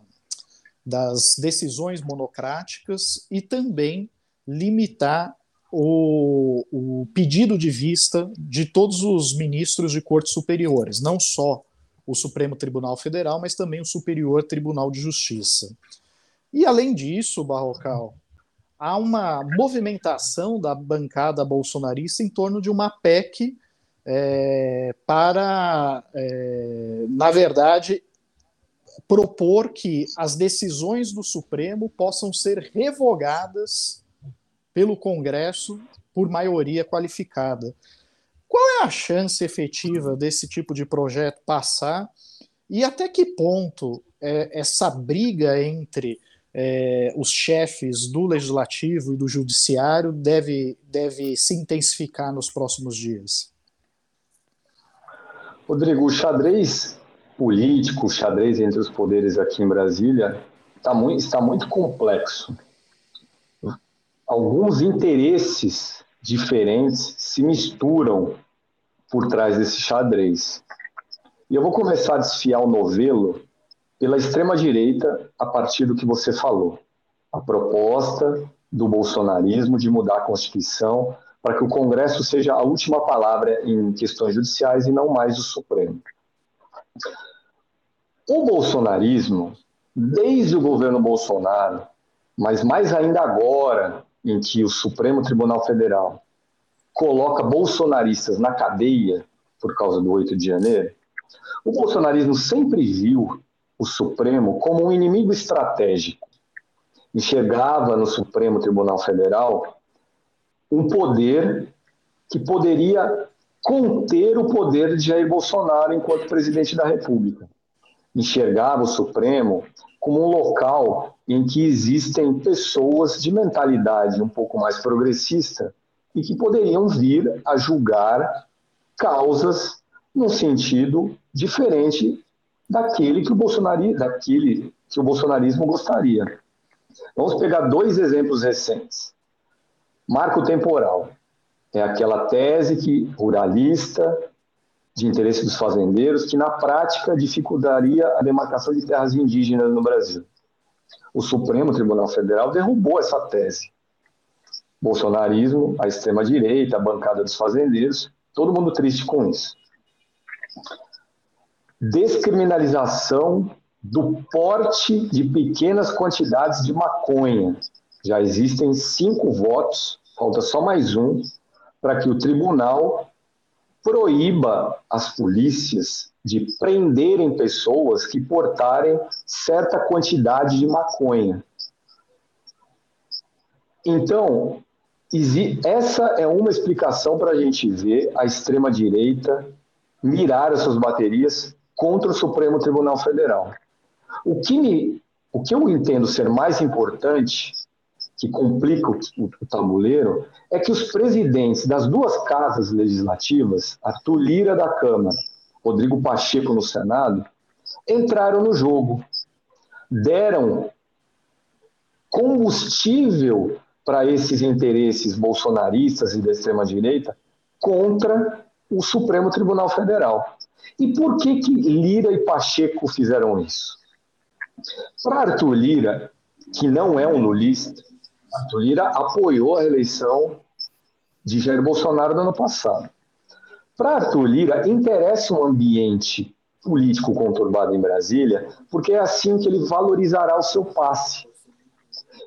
[SPEAKER 1] das decisões monocráticas e também limitar o, o pedido de vista de todos os ministros de cortes superiores, não só o Supremo Tribunal Federal, mas também o Superior Tribunal de Justiça. E além disso, Barrocal, há uma movimentação da bancada bolsonarista em torno de uma PEC é, para, é, na verdade, propor que as decisões do Supremo possam ser revogadas pelo Congresso por maioria qualificada. Qual é a chance efetiva desse tipo de projeto passar e até que ponto é, essa briga entre é, os chefes do legislativo e do judiciário deve, deve se intensificar nos próximos dias?
[SPEAKER 2] Rodrigo, o xadrez político, o xadrez entre os poderes aqui em Brasília está muito, está muito complexo. Alguns interesses diferentes se misturam por trás desse xadrez. E eu vou começar a desfiar o novelo pela extrema-direita a partir do que você falou. A proposta do bolsonarismo de mudar a Constituição para que o Congresso seja a última palavra em questões judiciais e não mais o Supremo. O bolsonarismo, desde o governo Bolsonaro, mas mais ainda agora, em que o Supremo Tribunal Federal coloca bolsonaristas na cadeia por causa do 8 de janeiro, o bolsonarismo sempre viu o Supremo como um inimigo estratégico. Enxergava no Supremo Tribunal Federal um poder que poderia conter o poder de Jair Bolsonaro enquanto presidente da República. Enxergava o Supremo como um local em que existem pessoas de mentalidade um pouco mais progressista e que poderiam vir a julgar causas num sentido diferente daquele que o, daquele que o bolsonarismo gostaria. Vamos pegar dois exemplos recentes. Marco temporal é aquela tese que ruralista de interesse dos fazendeiros que na prática dificultaria a demarcação de terras indígenas no Brasil. O Supremo Tribunal Federal derrubou essa tese. Bolsonarismo, a extrema direita, a bancada dos fazendeiros, todo mundo triste com isso descriminalização do porte de pequenas quantidades de maconha. Já existem cinco votos, falta só mais um, para que o tribunal proíba as polícias de prenderem pessoas que portarem certa quantidade de maconha. Então, essa é uma explicação para a gente ver a extrema-direita mirar as suas baterias contra o Supremo Tribunal Federal. O que, me, o que eu entendo ser mais importante, que complica o, o tabuleiro, é que os presidentes das duas casas legislativas, a Tulira da Câmara, Rodrigo Pacheco no Senado, entraram no jogo, deram combustível para esses interesses bolsonaristas e da extrema-direita contra o Supremo Tribunal Federal. E por que, que Lira e Pacheco fizeram isso? Para Arthur Lira, que não é um lulista, Arthur Lira apoiou a eleição de Jair Bolsonaro no ano passado. Para Arthur Lira, interessa um ambiente político conturbado em Brasília, porque é assim que ele valorizará o seu passe.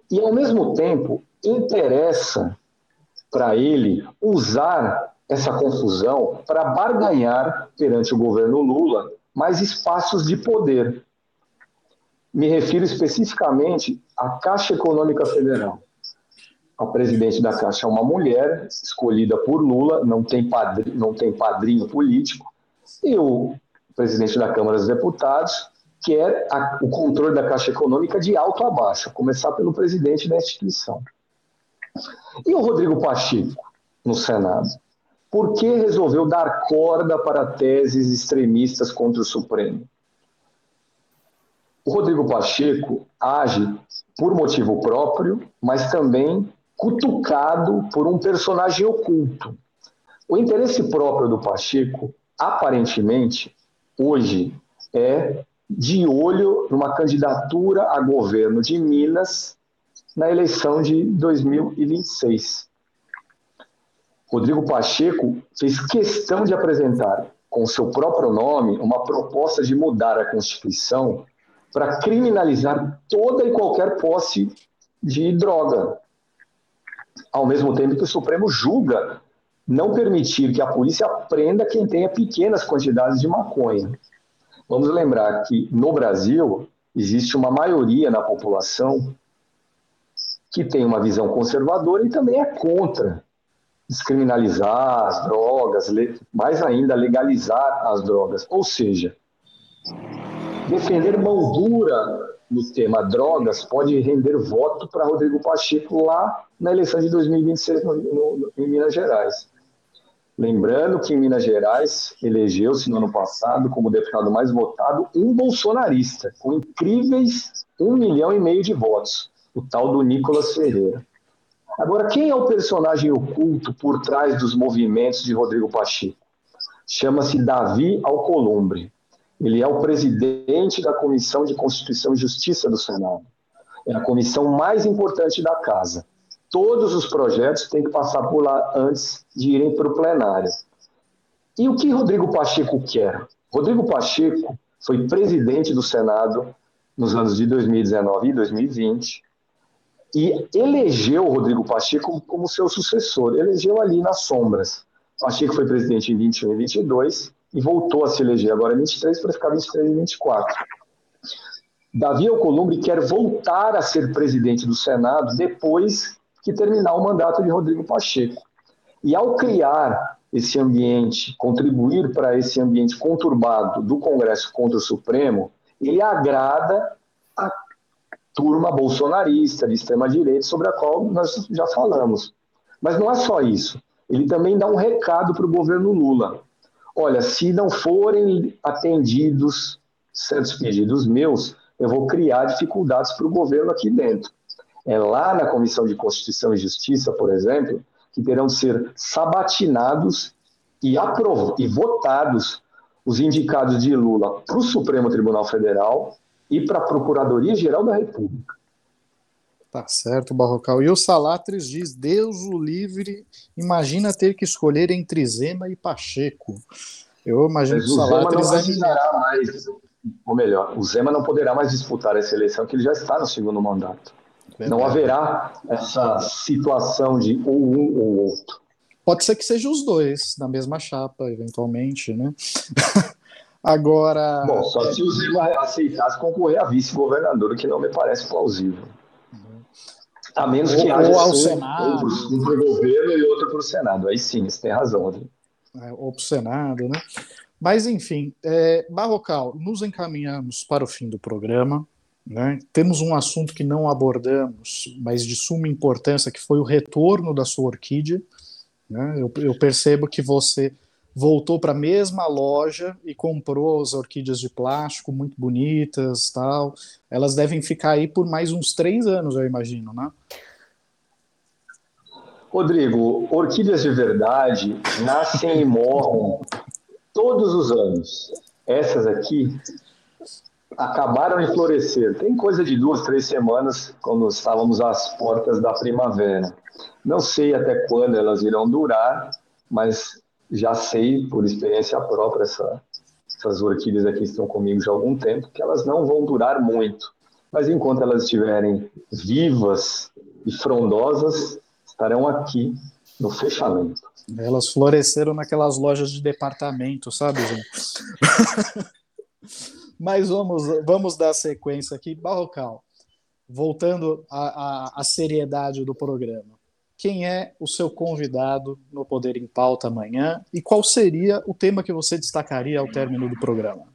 [SPEAKER 2] E, ao mesmo tempo, interessa para ele usar essa confusão para barganhar perante o governo Lula mais espaços de poder. Me refiro especificamente à Caixa Econômica Federal. A presidente da Caixa é uma mulher escolhida por Lula, não tem padrinho, não tem padrinho político, e o presidente da Câmara dos Deputados quer a, o controle da Caixa Econômica de alto a baixo, a começar pelo presidente da instituição. E o Rodrigo Pacheco, no Senado? Por que resolveu dar corda para teses extremistas contra o Supremo? O Rodrigo Pacheco age por motivo próprio, mas também cutucado por um personagem oculto. O interesse próprio do Pacheco, aparentemente, hoje é de olho numa candidatura a governo de Minas na eleição de 2026. Rodrigo Pacheco fez questão de apresentar, com seu próprio nome, uma proposta de mudar a Constituição para criminalizar toda e qualquer posse de droga. Ao mesmo tempo que o Supremo julga não permitir que a polícia prenda quem tenha pequenas quantidades de maconha. Vamos lembrar que no Brasil existe uma maioria na população que tem uma visão conservadora e também é contra descriminalizar as drogas, mais ainda legalizar as drogas. Ou seja, defender mão dura no tema drogas pode render voto para Rodrigo Pacheco lá na eleição de 2026 no, no, em Minas Gerais. Lembrando que em Minas Gerais elegeu-se no ano passado como deputado mais votado um bolsonarista, com incríveis um milhão e meio de votos, o tal do Nicolas Ferreira. Agora, quem é o personagem oculto por trás dos movimentos de Rodrigo Pacheco? Chama-se Davi Alcolumbre. Ele é o presidente da Comissão de Constituição e Justiça do Senado. É a comissão mais importante da casa. Todos os projetos têm que passar por lá antes de irem para o plenário. E o que Rodrigo Pacheco quer? Rodrigo Pacheco foi presidente do Senado nos anos de 2019 e 2020 e elegeu Rodrigo Pacheco como seu sucessor. Elegeu ali nas sombras. Pacheco foi presidente em 21 e 22 e voltou a se eleger agora em 23 para ficar 23 e 24. Davi Alcolumbre quer voltar a ser presidente do Senado depois que terminar o mandato de Rodrigo Pacheco. E ao criar esse ambiente, contribuir para esse ambiente conturbado do Congresso contra o Supremo, ele agrada a turma bolsonarista de extrema-direita, sobre a qual nós já falamos. Mas não é só isso. Ele também dá um recado para o governo Lula. Olha, se não forem atendidos certos pedidos meus, eu vou criar dificuldades para o governo aqui dentro. É lá na Comissão de Constituição e Justiça, por exemplo, que terão de ser sabatinados e, e votados os indicados de Lula para o Supremo Tribunal Federal e para a Procuradoria-Geral da República.
[SPEAKER 1] Tá certo, Barrocal. E o Salatres diz: Deus o livre, imagina ter que escolher entre Zema e Pacheco. Eu imagino Mas que o Salatres
[SPEAKER 2] não precisará é... mais, ou melhor, o Zema não poderá mais disputar essa eleição, que ele já está no segundo mandato. Verdade. Não haverá essa situação de ou um ou outro.
[SPEAKER 1] Pode ser que seja os dois na mesma chapa, eventualmente, né? Agora.
[SPEAKER 2] Bom, só se o Zema aceitasse concorrer a vice-governador, que não me parece plausível. A menos que ou, haja
[SPEAKER 1] ou ao Senado.
[SPEAKER 2] um para o governo e outro para o Senado. Aí sim, você tem razão, Rodrigo.
[SPEAKER 1] É, ou para o Senado, né? Mas, enfim, é, Barrocal, nos encaminhamos para o fim do programa. Né? Temos um assunto que não abordamos, mas de suma importância, que foi o retorno da sua orquídea. Né? Eu, eu percebo que você voltou para a mesma loja e comprou as orquídeas de plástico muito bonitas, tal. Elas devem ficar aí por mais uns três anos, eu imagino, né?
[SPEAKER 2] Rodrigo, orquídeas de verdade nascem e morrem todos os anos. Essas aqui acabaram de florescer. Tem coisa de duas, três semanas, quando estávamos às portas da primavera. Não sei até quando elas irão durar, mas já sei por experiência própria, essa, essas orquídeas aqui estão comigo já há algum tempo, que elas não vão durar muito. Mas enquanto elas estiverem vivas e frondosas, estarão aqui no fechamento.
[SPEAKER 1] Elas floresceram naquelas lojas de departamento, sabe, gente? Mas vamos, vamos dar sequência aqui. Barrocal, voltando à, à seriedade do programa quem é o seu convidado no Poder em Pauta amanhã e qual seria o tema que você destacaria ao término do programa?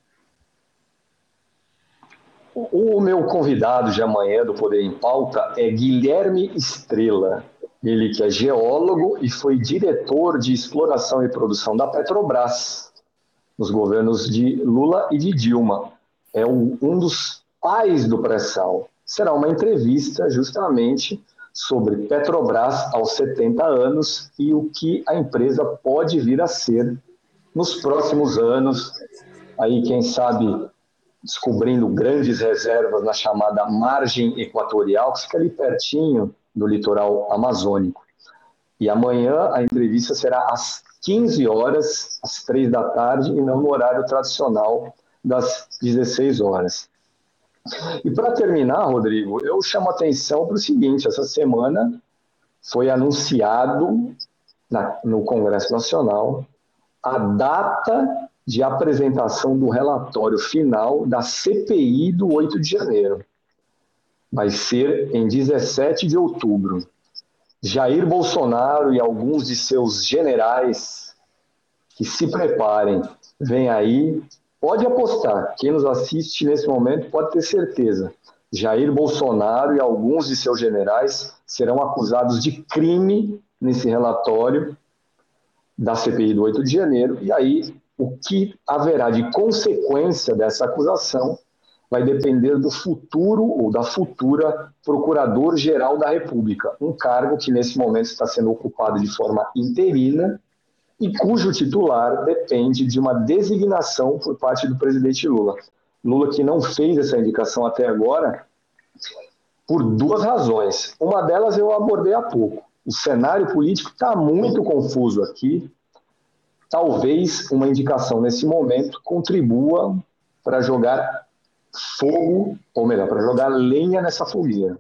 [SPEAKER 2] O meu convidado de amanhã do Poder em Pauta é Guilherme Estrela. Ele que é geólogo e foi diretor de exploração e produção da Petrobras nos governos de Lula e de Dilma. É um dos pais do pré-sal. Será uma entrevista justamente sobre Petrobras aos 70 anos e o que a empresa pode vir a ser nos próximos anos. Aí, quem sabe, descobrindo grandes reservas na chamada margem equatorial, que fica ali pertinho do litoral amazônico. E amanhã a entrevista será às 15 horas, às 3 da tarde, e não no horário tradicional das 16 horas. E para terminar, Rodrigo, eu chamo atenção para o seguinte: essa semana foi anunciado na, no Congresso Nacional a data de apresentação do relatório final da CPI do 8 de janeiro. Vai ser em 17 de outubro. Jair Bolsonaro e alguns de seus generais que se preparem, vem aí. Pode apostar, quem nos assiste nesse momento pode ter certeza. Jair Bolsonaro e alguns de seus generais serão acusados de crime nesse relatório da CPI do 8 de janeiro, e aí o que haverá de consequência dessa acusação vai depender do futuro ou da futura Procurador-Geral da República, um cargo que nesse momento está sendo ocupado de forma interina e cujo titular depende de uma designação por parte do presidente Lula. Lula que não fez essa indicação até agora por duas razões. Uma delas eu abordei há pouco. O cenário político está muito confuso aqui. Talvez uma indicação nesse momento contribua para jogar fogo, ou melhor, para jogar lenha nessa fogueira.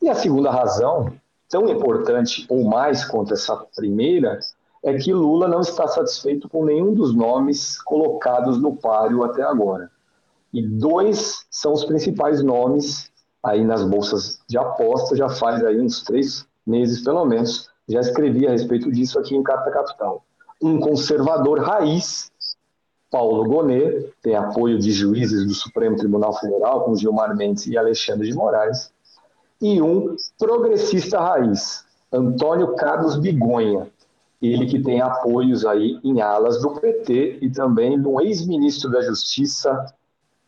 [SPEAKER 2] E a segunda razão, tão importante ou mais quanto essa primeira, é que Lula não está satisfeito com nenhum dos nomes colocados no páreo até agora. E dois são os principais nomes aí nas bolsas de aposta, já faz aí uns três meses pelo menos, já escrevi a respeito disso aqui em Carta Capital. Um conservador raiz, Paulo Gonet, tem apoio de juízes do Supremo Tribunal Federal, como Gilmar Mendes e Alexandre de Moraes, e um progressista raiz, Antônio Carlos Bigonha, ele que tem apoios aí em alas do PT e também do ex-ministro da Justiça,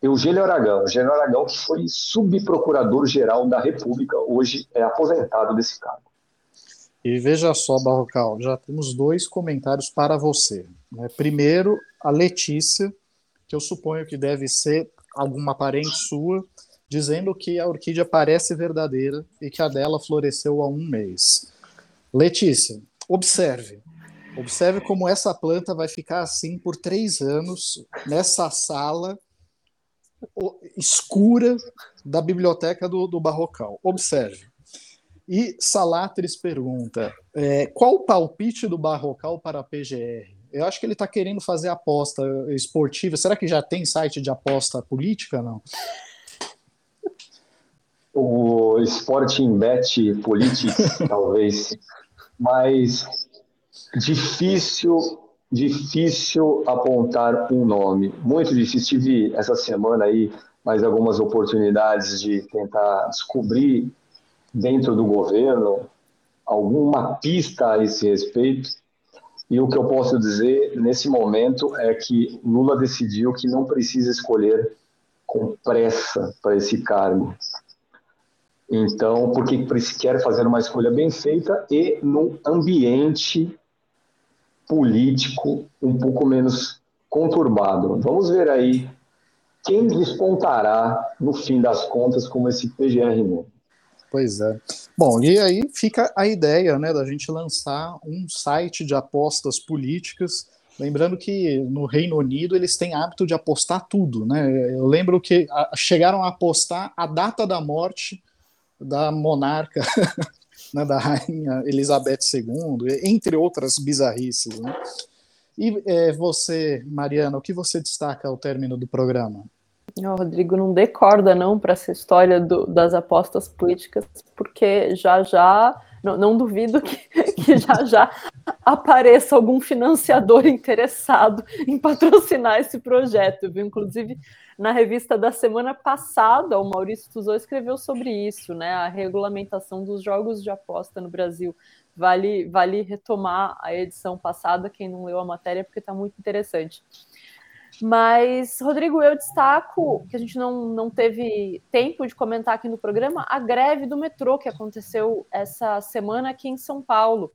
[SPEAKER 2] Eugênio Aragão. Eugênio Aragão, que foi subprocurador-geral da República, hoje é aposentado desse cargo.
[SPEAKER 1] E veja só, Barrocal, já temos dois comentários para você. Né? Primeiro, a Letícia, que eu suponho que deve ser alguma parente sua, dizendo que a orquídea parece verdadeira e que a dela floresceu há um mês. Letícia, observe. Observe como essa planta vai ficar assim por três anos, nessa sala escura da biblioteca do, do Barrocal. Observe. E Salatres pergunta: é, qual o palpite do Barrocal para a PGR? Eu acho que ele está querendo fazer aposta esportiva. Será que já tem site de aposta política? Não.
[SPEAKER 2] O Sporting Bet Politics, talvez. Mas difícil, difícil apontar um nome. Muito difícil. Tive essa semana aí mais algumas oportunidades de tentar descobrir dentro do governo alguma pista a esse respeito. E o que eu posso dizer nesse momento é que Lula decidiu que não precisa escolher com pressa para esse cargo. Então, porque quer fazer uma escolha bem feita e num ambiente político um pouco menos conturbado. Vamos ver aí quem despontará no fim das contas como esse PGR novo.
[SPEAKER 1] Pois é. Bom, e aí fica a ideia né, da gente lançar um site de apostas políticas. Lembrando que no Reino Unido eles têm hábito de apostar tudo. Né? Eu lembro que chegaram a apostar a data da morte da monarca né, da rainha Elizabeth II, entre outras bizarrices. Né? E é, você, Mariana, o que você destaca ao término do programa?
[SPEAKER 3] Rodrigo não decorda não para essa história do, das apostas políticas, porque já já não, não duvido que, que, já já apareça algum financiador interessado em patrocinar esse projeto. Viu? Inclusive, na revista da semana passada, o Maurício Tuzou escreveu sobre isso, né? A regulamentação dos jogos de aposta no Brasil. Vale, vale retomar a edição passada, quem não leu a matéria, porque está muito interessante. Mas, Rodrigo, eu destaco que a gente não, não teve tempo de comentar aqui no programa a greve do metrô que aconteceu essa semana aqui em São Paulo.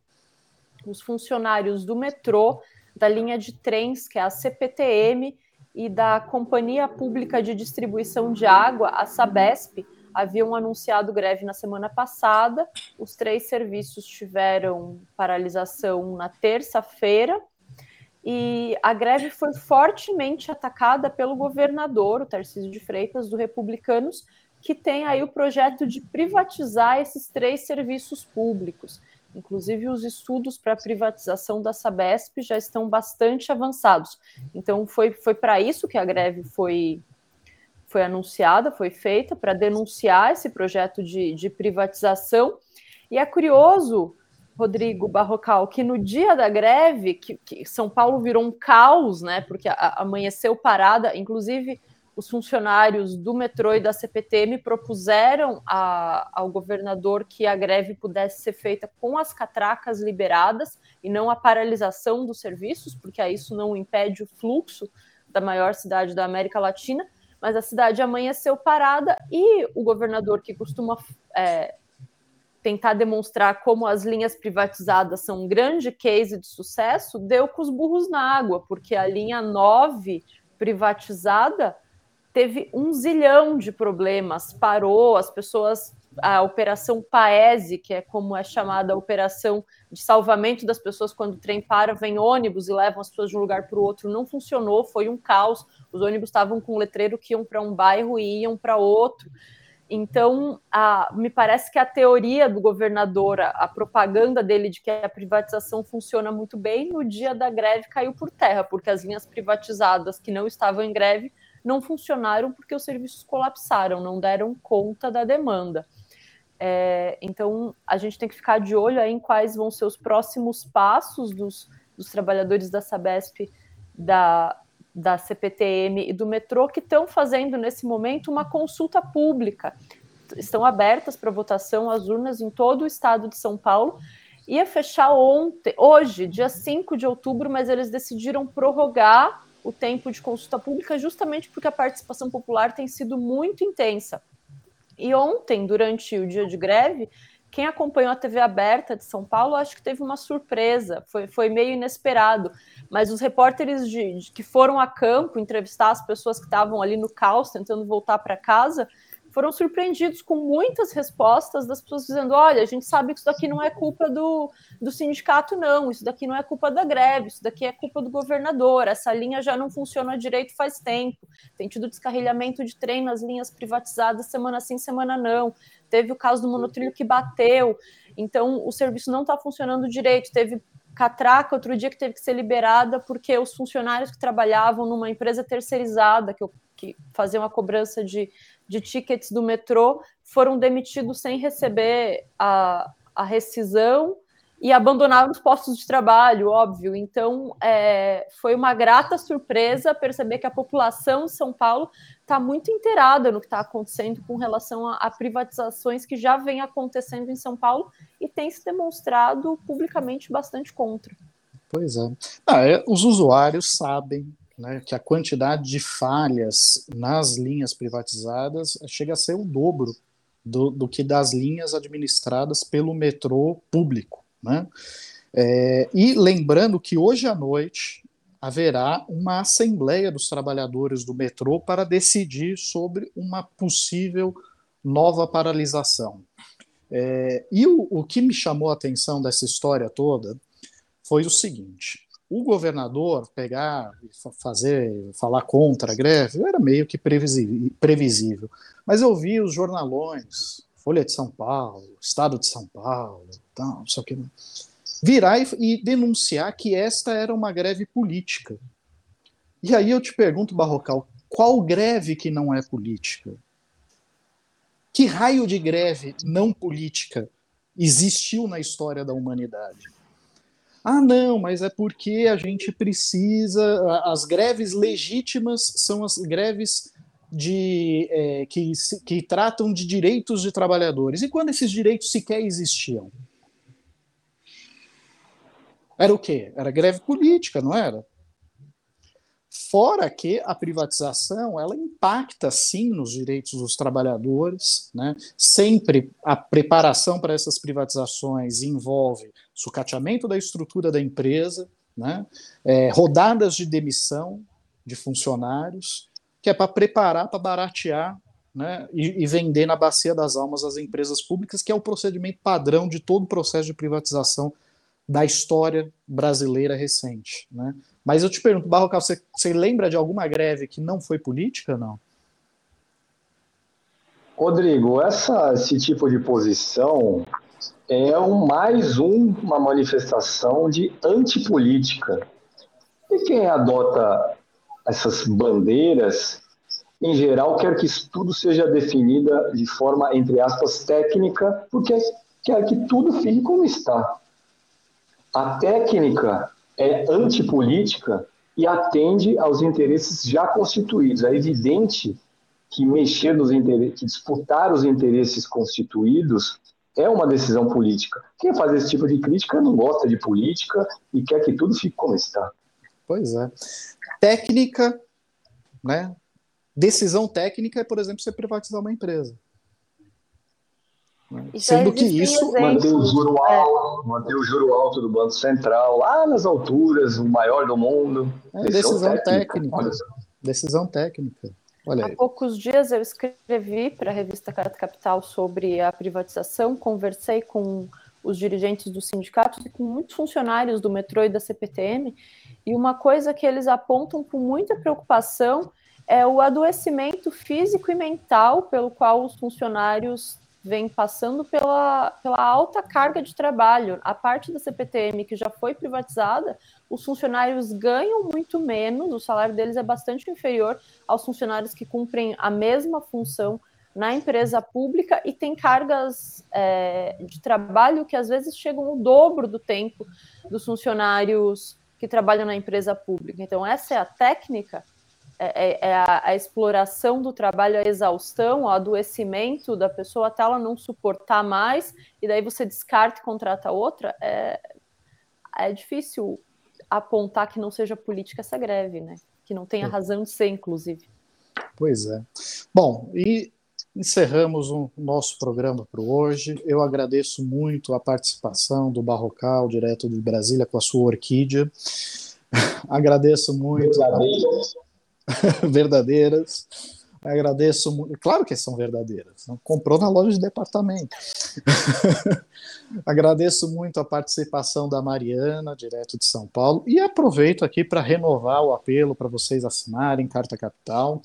[SPEAKER 3] Os funcionários do metrô, da linha de trens, que é a CPTM, e da Companhia Pública de Distribuição de Água, a Sabesp, haviam anunciado greve na semana passada. Os três serviços tiveram paralisação na terça-feira e a greve foi fortemente atacada pelo governador, o Tarcísio de Freitas, do Republicanos, que tem aí o projeto de privatizar esses três serviços públicos. Inclusive, os estudos para a privatização da Sabesp já estão bastante avançados. Então, foi, foi para isso que a greve foi, foi anunciada, foi feita, para denunciar esse projeto de, de privatização. E é curioso, Rodrigo Barrocal, que no dia da greve, que, que São Paulo virou um caos, né? Porque a, amanheceu parada, inclusive os funcionários do metrô e da CPTM propuseram a, ao governador que a greve pudesse ser feita com as catracas liberadas e não a paralisação dos serviços, porque isso não impede o fluxo da maior cidade da América Latina. Mas a cidade amanheceu parada e o governador, que costuma é, tentar demonstrar como as linhas privatizadas são um grande case de sucesso, deu com os burros na água, porque a linha 9 privatizada teve um zilhão de problemas, parou, as pessoas, a operação Paese, que é como é chamada a operação de salvamento das pessoas quando o trem para, vem ônibus e levam as pessoas de um lugar para o outro, não funcionou, foi um caos. Os ônibus estavam com um letreiro que iam para um bairro e iam para outro. Então, a, me parece que a teoria do governador, a, a, propaganda dele de que a privatização funciona muito bem, no dia da greve caiu por terra, porque as linhas privatizadas que não estavam em greve não funcionaram porque os serviços colapsaram, não deram conta da demanda. É, então, a gente tem que ficar de olho em quais vão ser os próximos passos dos, dos trabalhadores da Sabesp, da, da CPTM e do metrô, que estão fazendo nesse momento uma consulta pública. Estão abertas para votação as urnas em todo o estado de São Paulo. Ia fechar ontem, hoje, dia 5 de outubro, mas eles decidiram prorrogar o tempo de consulta pública, justamente porque a participação popular tem sido muito intensa. E ontem, durante o dia de greve, quem acompanhou a TV aberta de São Paulo, acho que teve uma surpresa, foi, foi meio inesperado. Mas os repórteres de, de que foram a campo entrevistar as pessoas que estavam ali no caos, tentando voltar para casa, foram surpreendidos com muitas respostas das pessoas dizendo: olha, a gente sabe que isso daqui não é culpa do, do sindicato, não, isso daqui não é culpa da greve, isso daqui é culpa do governador, essa linha já não funciona direito faz tempo, tem tido descarrilhamento de trem nas linhas privatizadas semana sim, semana não, teve o caso do monotrilho que bateu, então o serviço não está funcionando direito, teve catraca outro dia que teve que ser liberada porque os funcionários que trabalhavam numa empresa terceirizada que, que fazia uma cobrança de de tickets do metrô foram demitidos sem receber a, a rescisão e abandonaram os postos de trabalho, óbvio. Então, é, foi uma grata surpresa perceber que a população de São Paulo está muito inteirada no que está acontecendo com relação a, a, privatizações que já vem acontecendo em São Paulo e tem se demonstrado publicamente bastante contra.
[SPEAKER 1] Pois é. Ah, é os usuários sabem né, que a quantidade de falhas nas linhas privatizadas chega a ser o dobro do, do que das linhas administradas pelo metrô público. Né? É, e lembrando que hoje à noite haverá uma assembleia dos trabalhadores do metrô para decidir sobre uma possível nova paralisação. É, e o, o que me chamou a atenção dessa história toda foi o seguinte: o governador pegar fazer, falar contra a greve, era meio que previsível. Mas eu vi os jornalões, Folha de São Paulo, Estado de São Paulo, tal, só que virar e, e denunciar que esta era uma greve política. E aí eu te pergunto, Barrocal, qual greve que não é política? Que raio de greve não política existiu na história da humanidade? Ah, não, mas é porque a gente precisa. As greves legítimas são as greves de, é, que, que tratam de direitos de trabalhadores. E quando esses direitos sequer existiam? Era o quê? Era greve política, não era? Fora que a privatização ela impacta sim nos direitos dos trabalhadores, né? Sempre a preparação para essas privatizações envolve sucateamento da estrutura da empresa, né? É, rodadas de demissão de funcionários, que é para preparar, para baratear né? E, e, vender na bacia das almas as empresas públicas, que é o procedimento padrão de todo o processo de privatização da história brasileira recente. Né? Mas eu te pergunto, Barrocal, você, você lembra de alguma greve que não foi política, não?
[SPEAKER 2] Rodrigo, essa, esse tipo de posição é um, mais um, uma manifestação de antipolítica. E quem adota essas bandeiras, em geral, quer que tudo seja definida de forma, entre aspas, técnica, porque quer que tudo fique como está. A técnica é antipolítica e atende aos interesses já constituídos. É evidente que mexer nos interesses, que disputar os interesses constituídos é uma decisão política. Quem faz esse tipo de crítica não gosta de política e quer que tudo fique como está.
[SPEAKER 1] Pois é. Técnica, né? Decisão técnica é, por exemplo, você privatizar uma empresa.
[SPEAKER 3] E Sendo que isso
[SPEAKER 2] manter o juro é. alto, manter o juro alto do Banco Central, lá nas alturas, o maior do mundo.
[SPEAKER 1] É, decisão, decisão técnica. técnica. Decisão técnica. Olha
[SPEAKER 3] Há poucos dias eu escrevi para a revista Carta Capital sobre a privatização, conversei com os dirigentes dos sindicatos e com muitos funcionários do metrô e da CPTM, e uma coisa que eles apontam com muita preocupação é o adoecimento físico e mental pelo qual os funcionários vêm passando pela, pela alta carga de trabalho. A parte da CPTM que já foi privatizada, os funcionários ganham muito menos, o salário deles é bastante inferior aos funcionários que cumprem a mesma função na empresa pública e tem cargas é, de trabalho que às vezes chegam o dobro do tempo dos funcionários que trabalham na empresa pública. Então, essa é a técnica é, é, é a, a, exploração do trabalho, a exaustão, o adoecimento da pessoa até ela não suportar mais, e daí você descarta e contrata outra, é, é difícil apontar que não seja política essa greve, né? Que não tenha razão de ser, inclusive.
[SPEAKER 1] Pois é. Bom, e encerramos o nosso programa para hoje. Eu agradeço muito a participação do Barrocal, direto de Brasília, com a sua orquídea. agradeço muito. verdadeiras. Agradeço muito. Claro que são verdadeiras. Comprou na loja de departamento. Agradeço muito a participação da Mariana, direto de São Paulo, e aproveito aqui para renovar o apelo para vocês assinarem Carta Capital.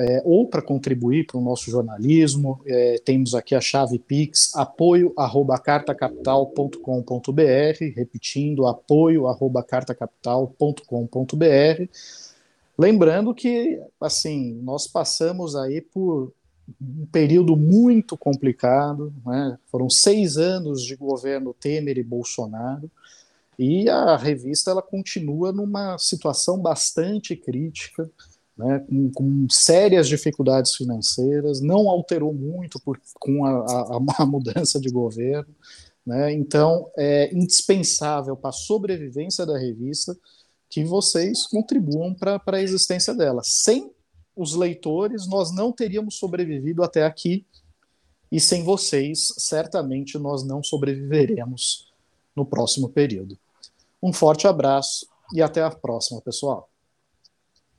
[SPEAKER 1] É, ou para contribuir para o nosso jornalismo, é, temos aqui a chave Pix, apoio arroba cartacapital.com.br, repetindo, apoio arroba cartacapital.com.br. Lembrando que, assim, nós passamos aí por um período muito complicado, né? foram seis anos de governo Temer e Bolsonaro, e a revista ela continua numa situação bastante crítica, né? com, com, sérias dificuldades financeiras, não alterou muito por, com a, a, a mudança de governo, né? então é indispensável para a sobrevivência da revista que vocês contribuam para a existência dela. Sem os leitores, nós não teríamos sobrevivido até aqui, e sem vocês, certamente nós não sobreviveremos no próximo período. Um forte abraço e até a próxima, pessoal.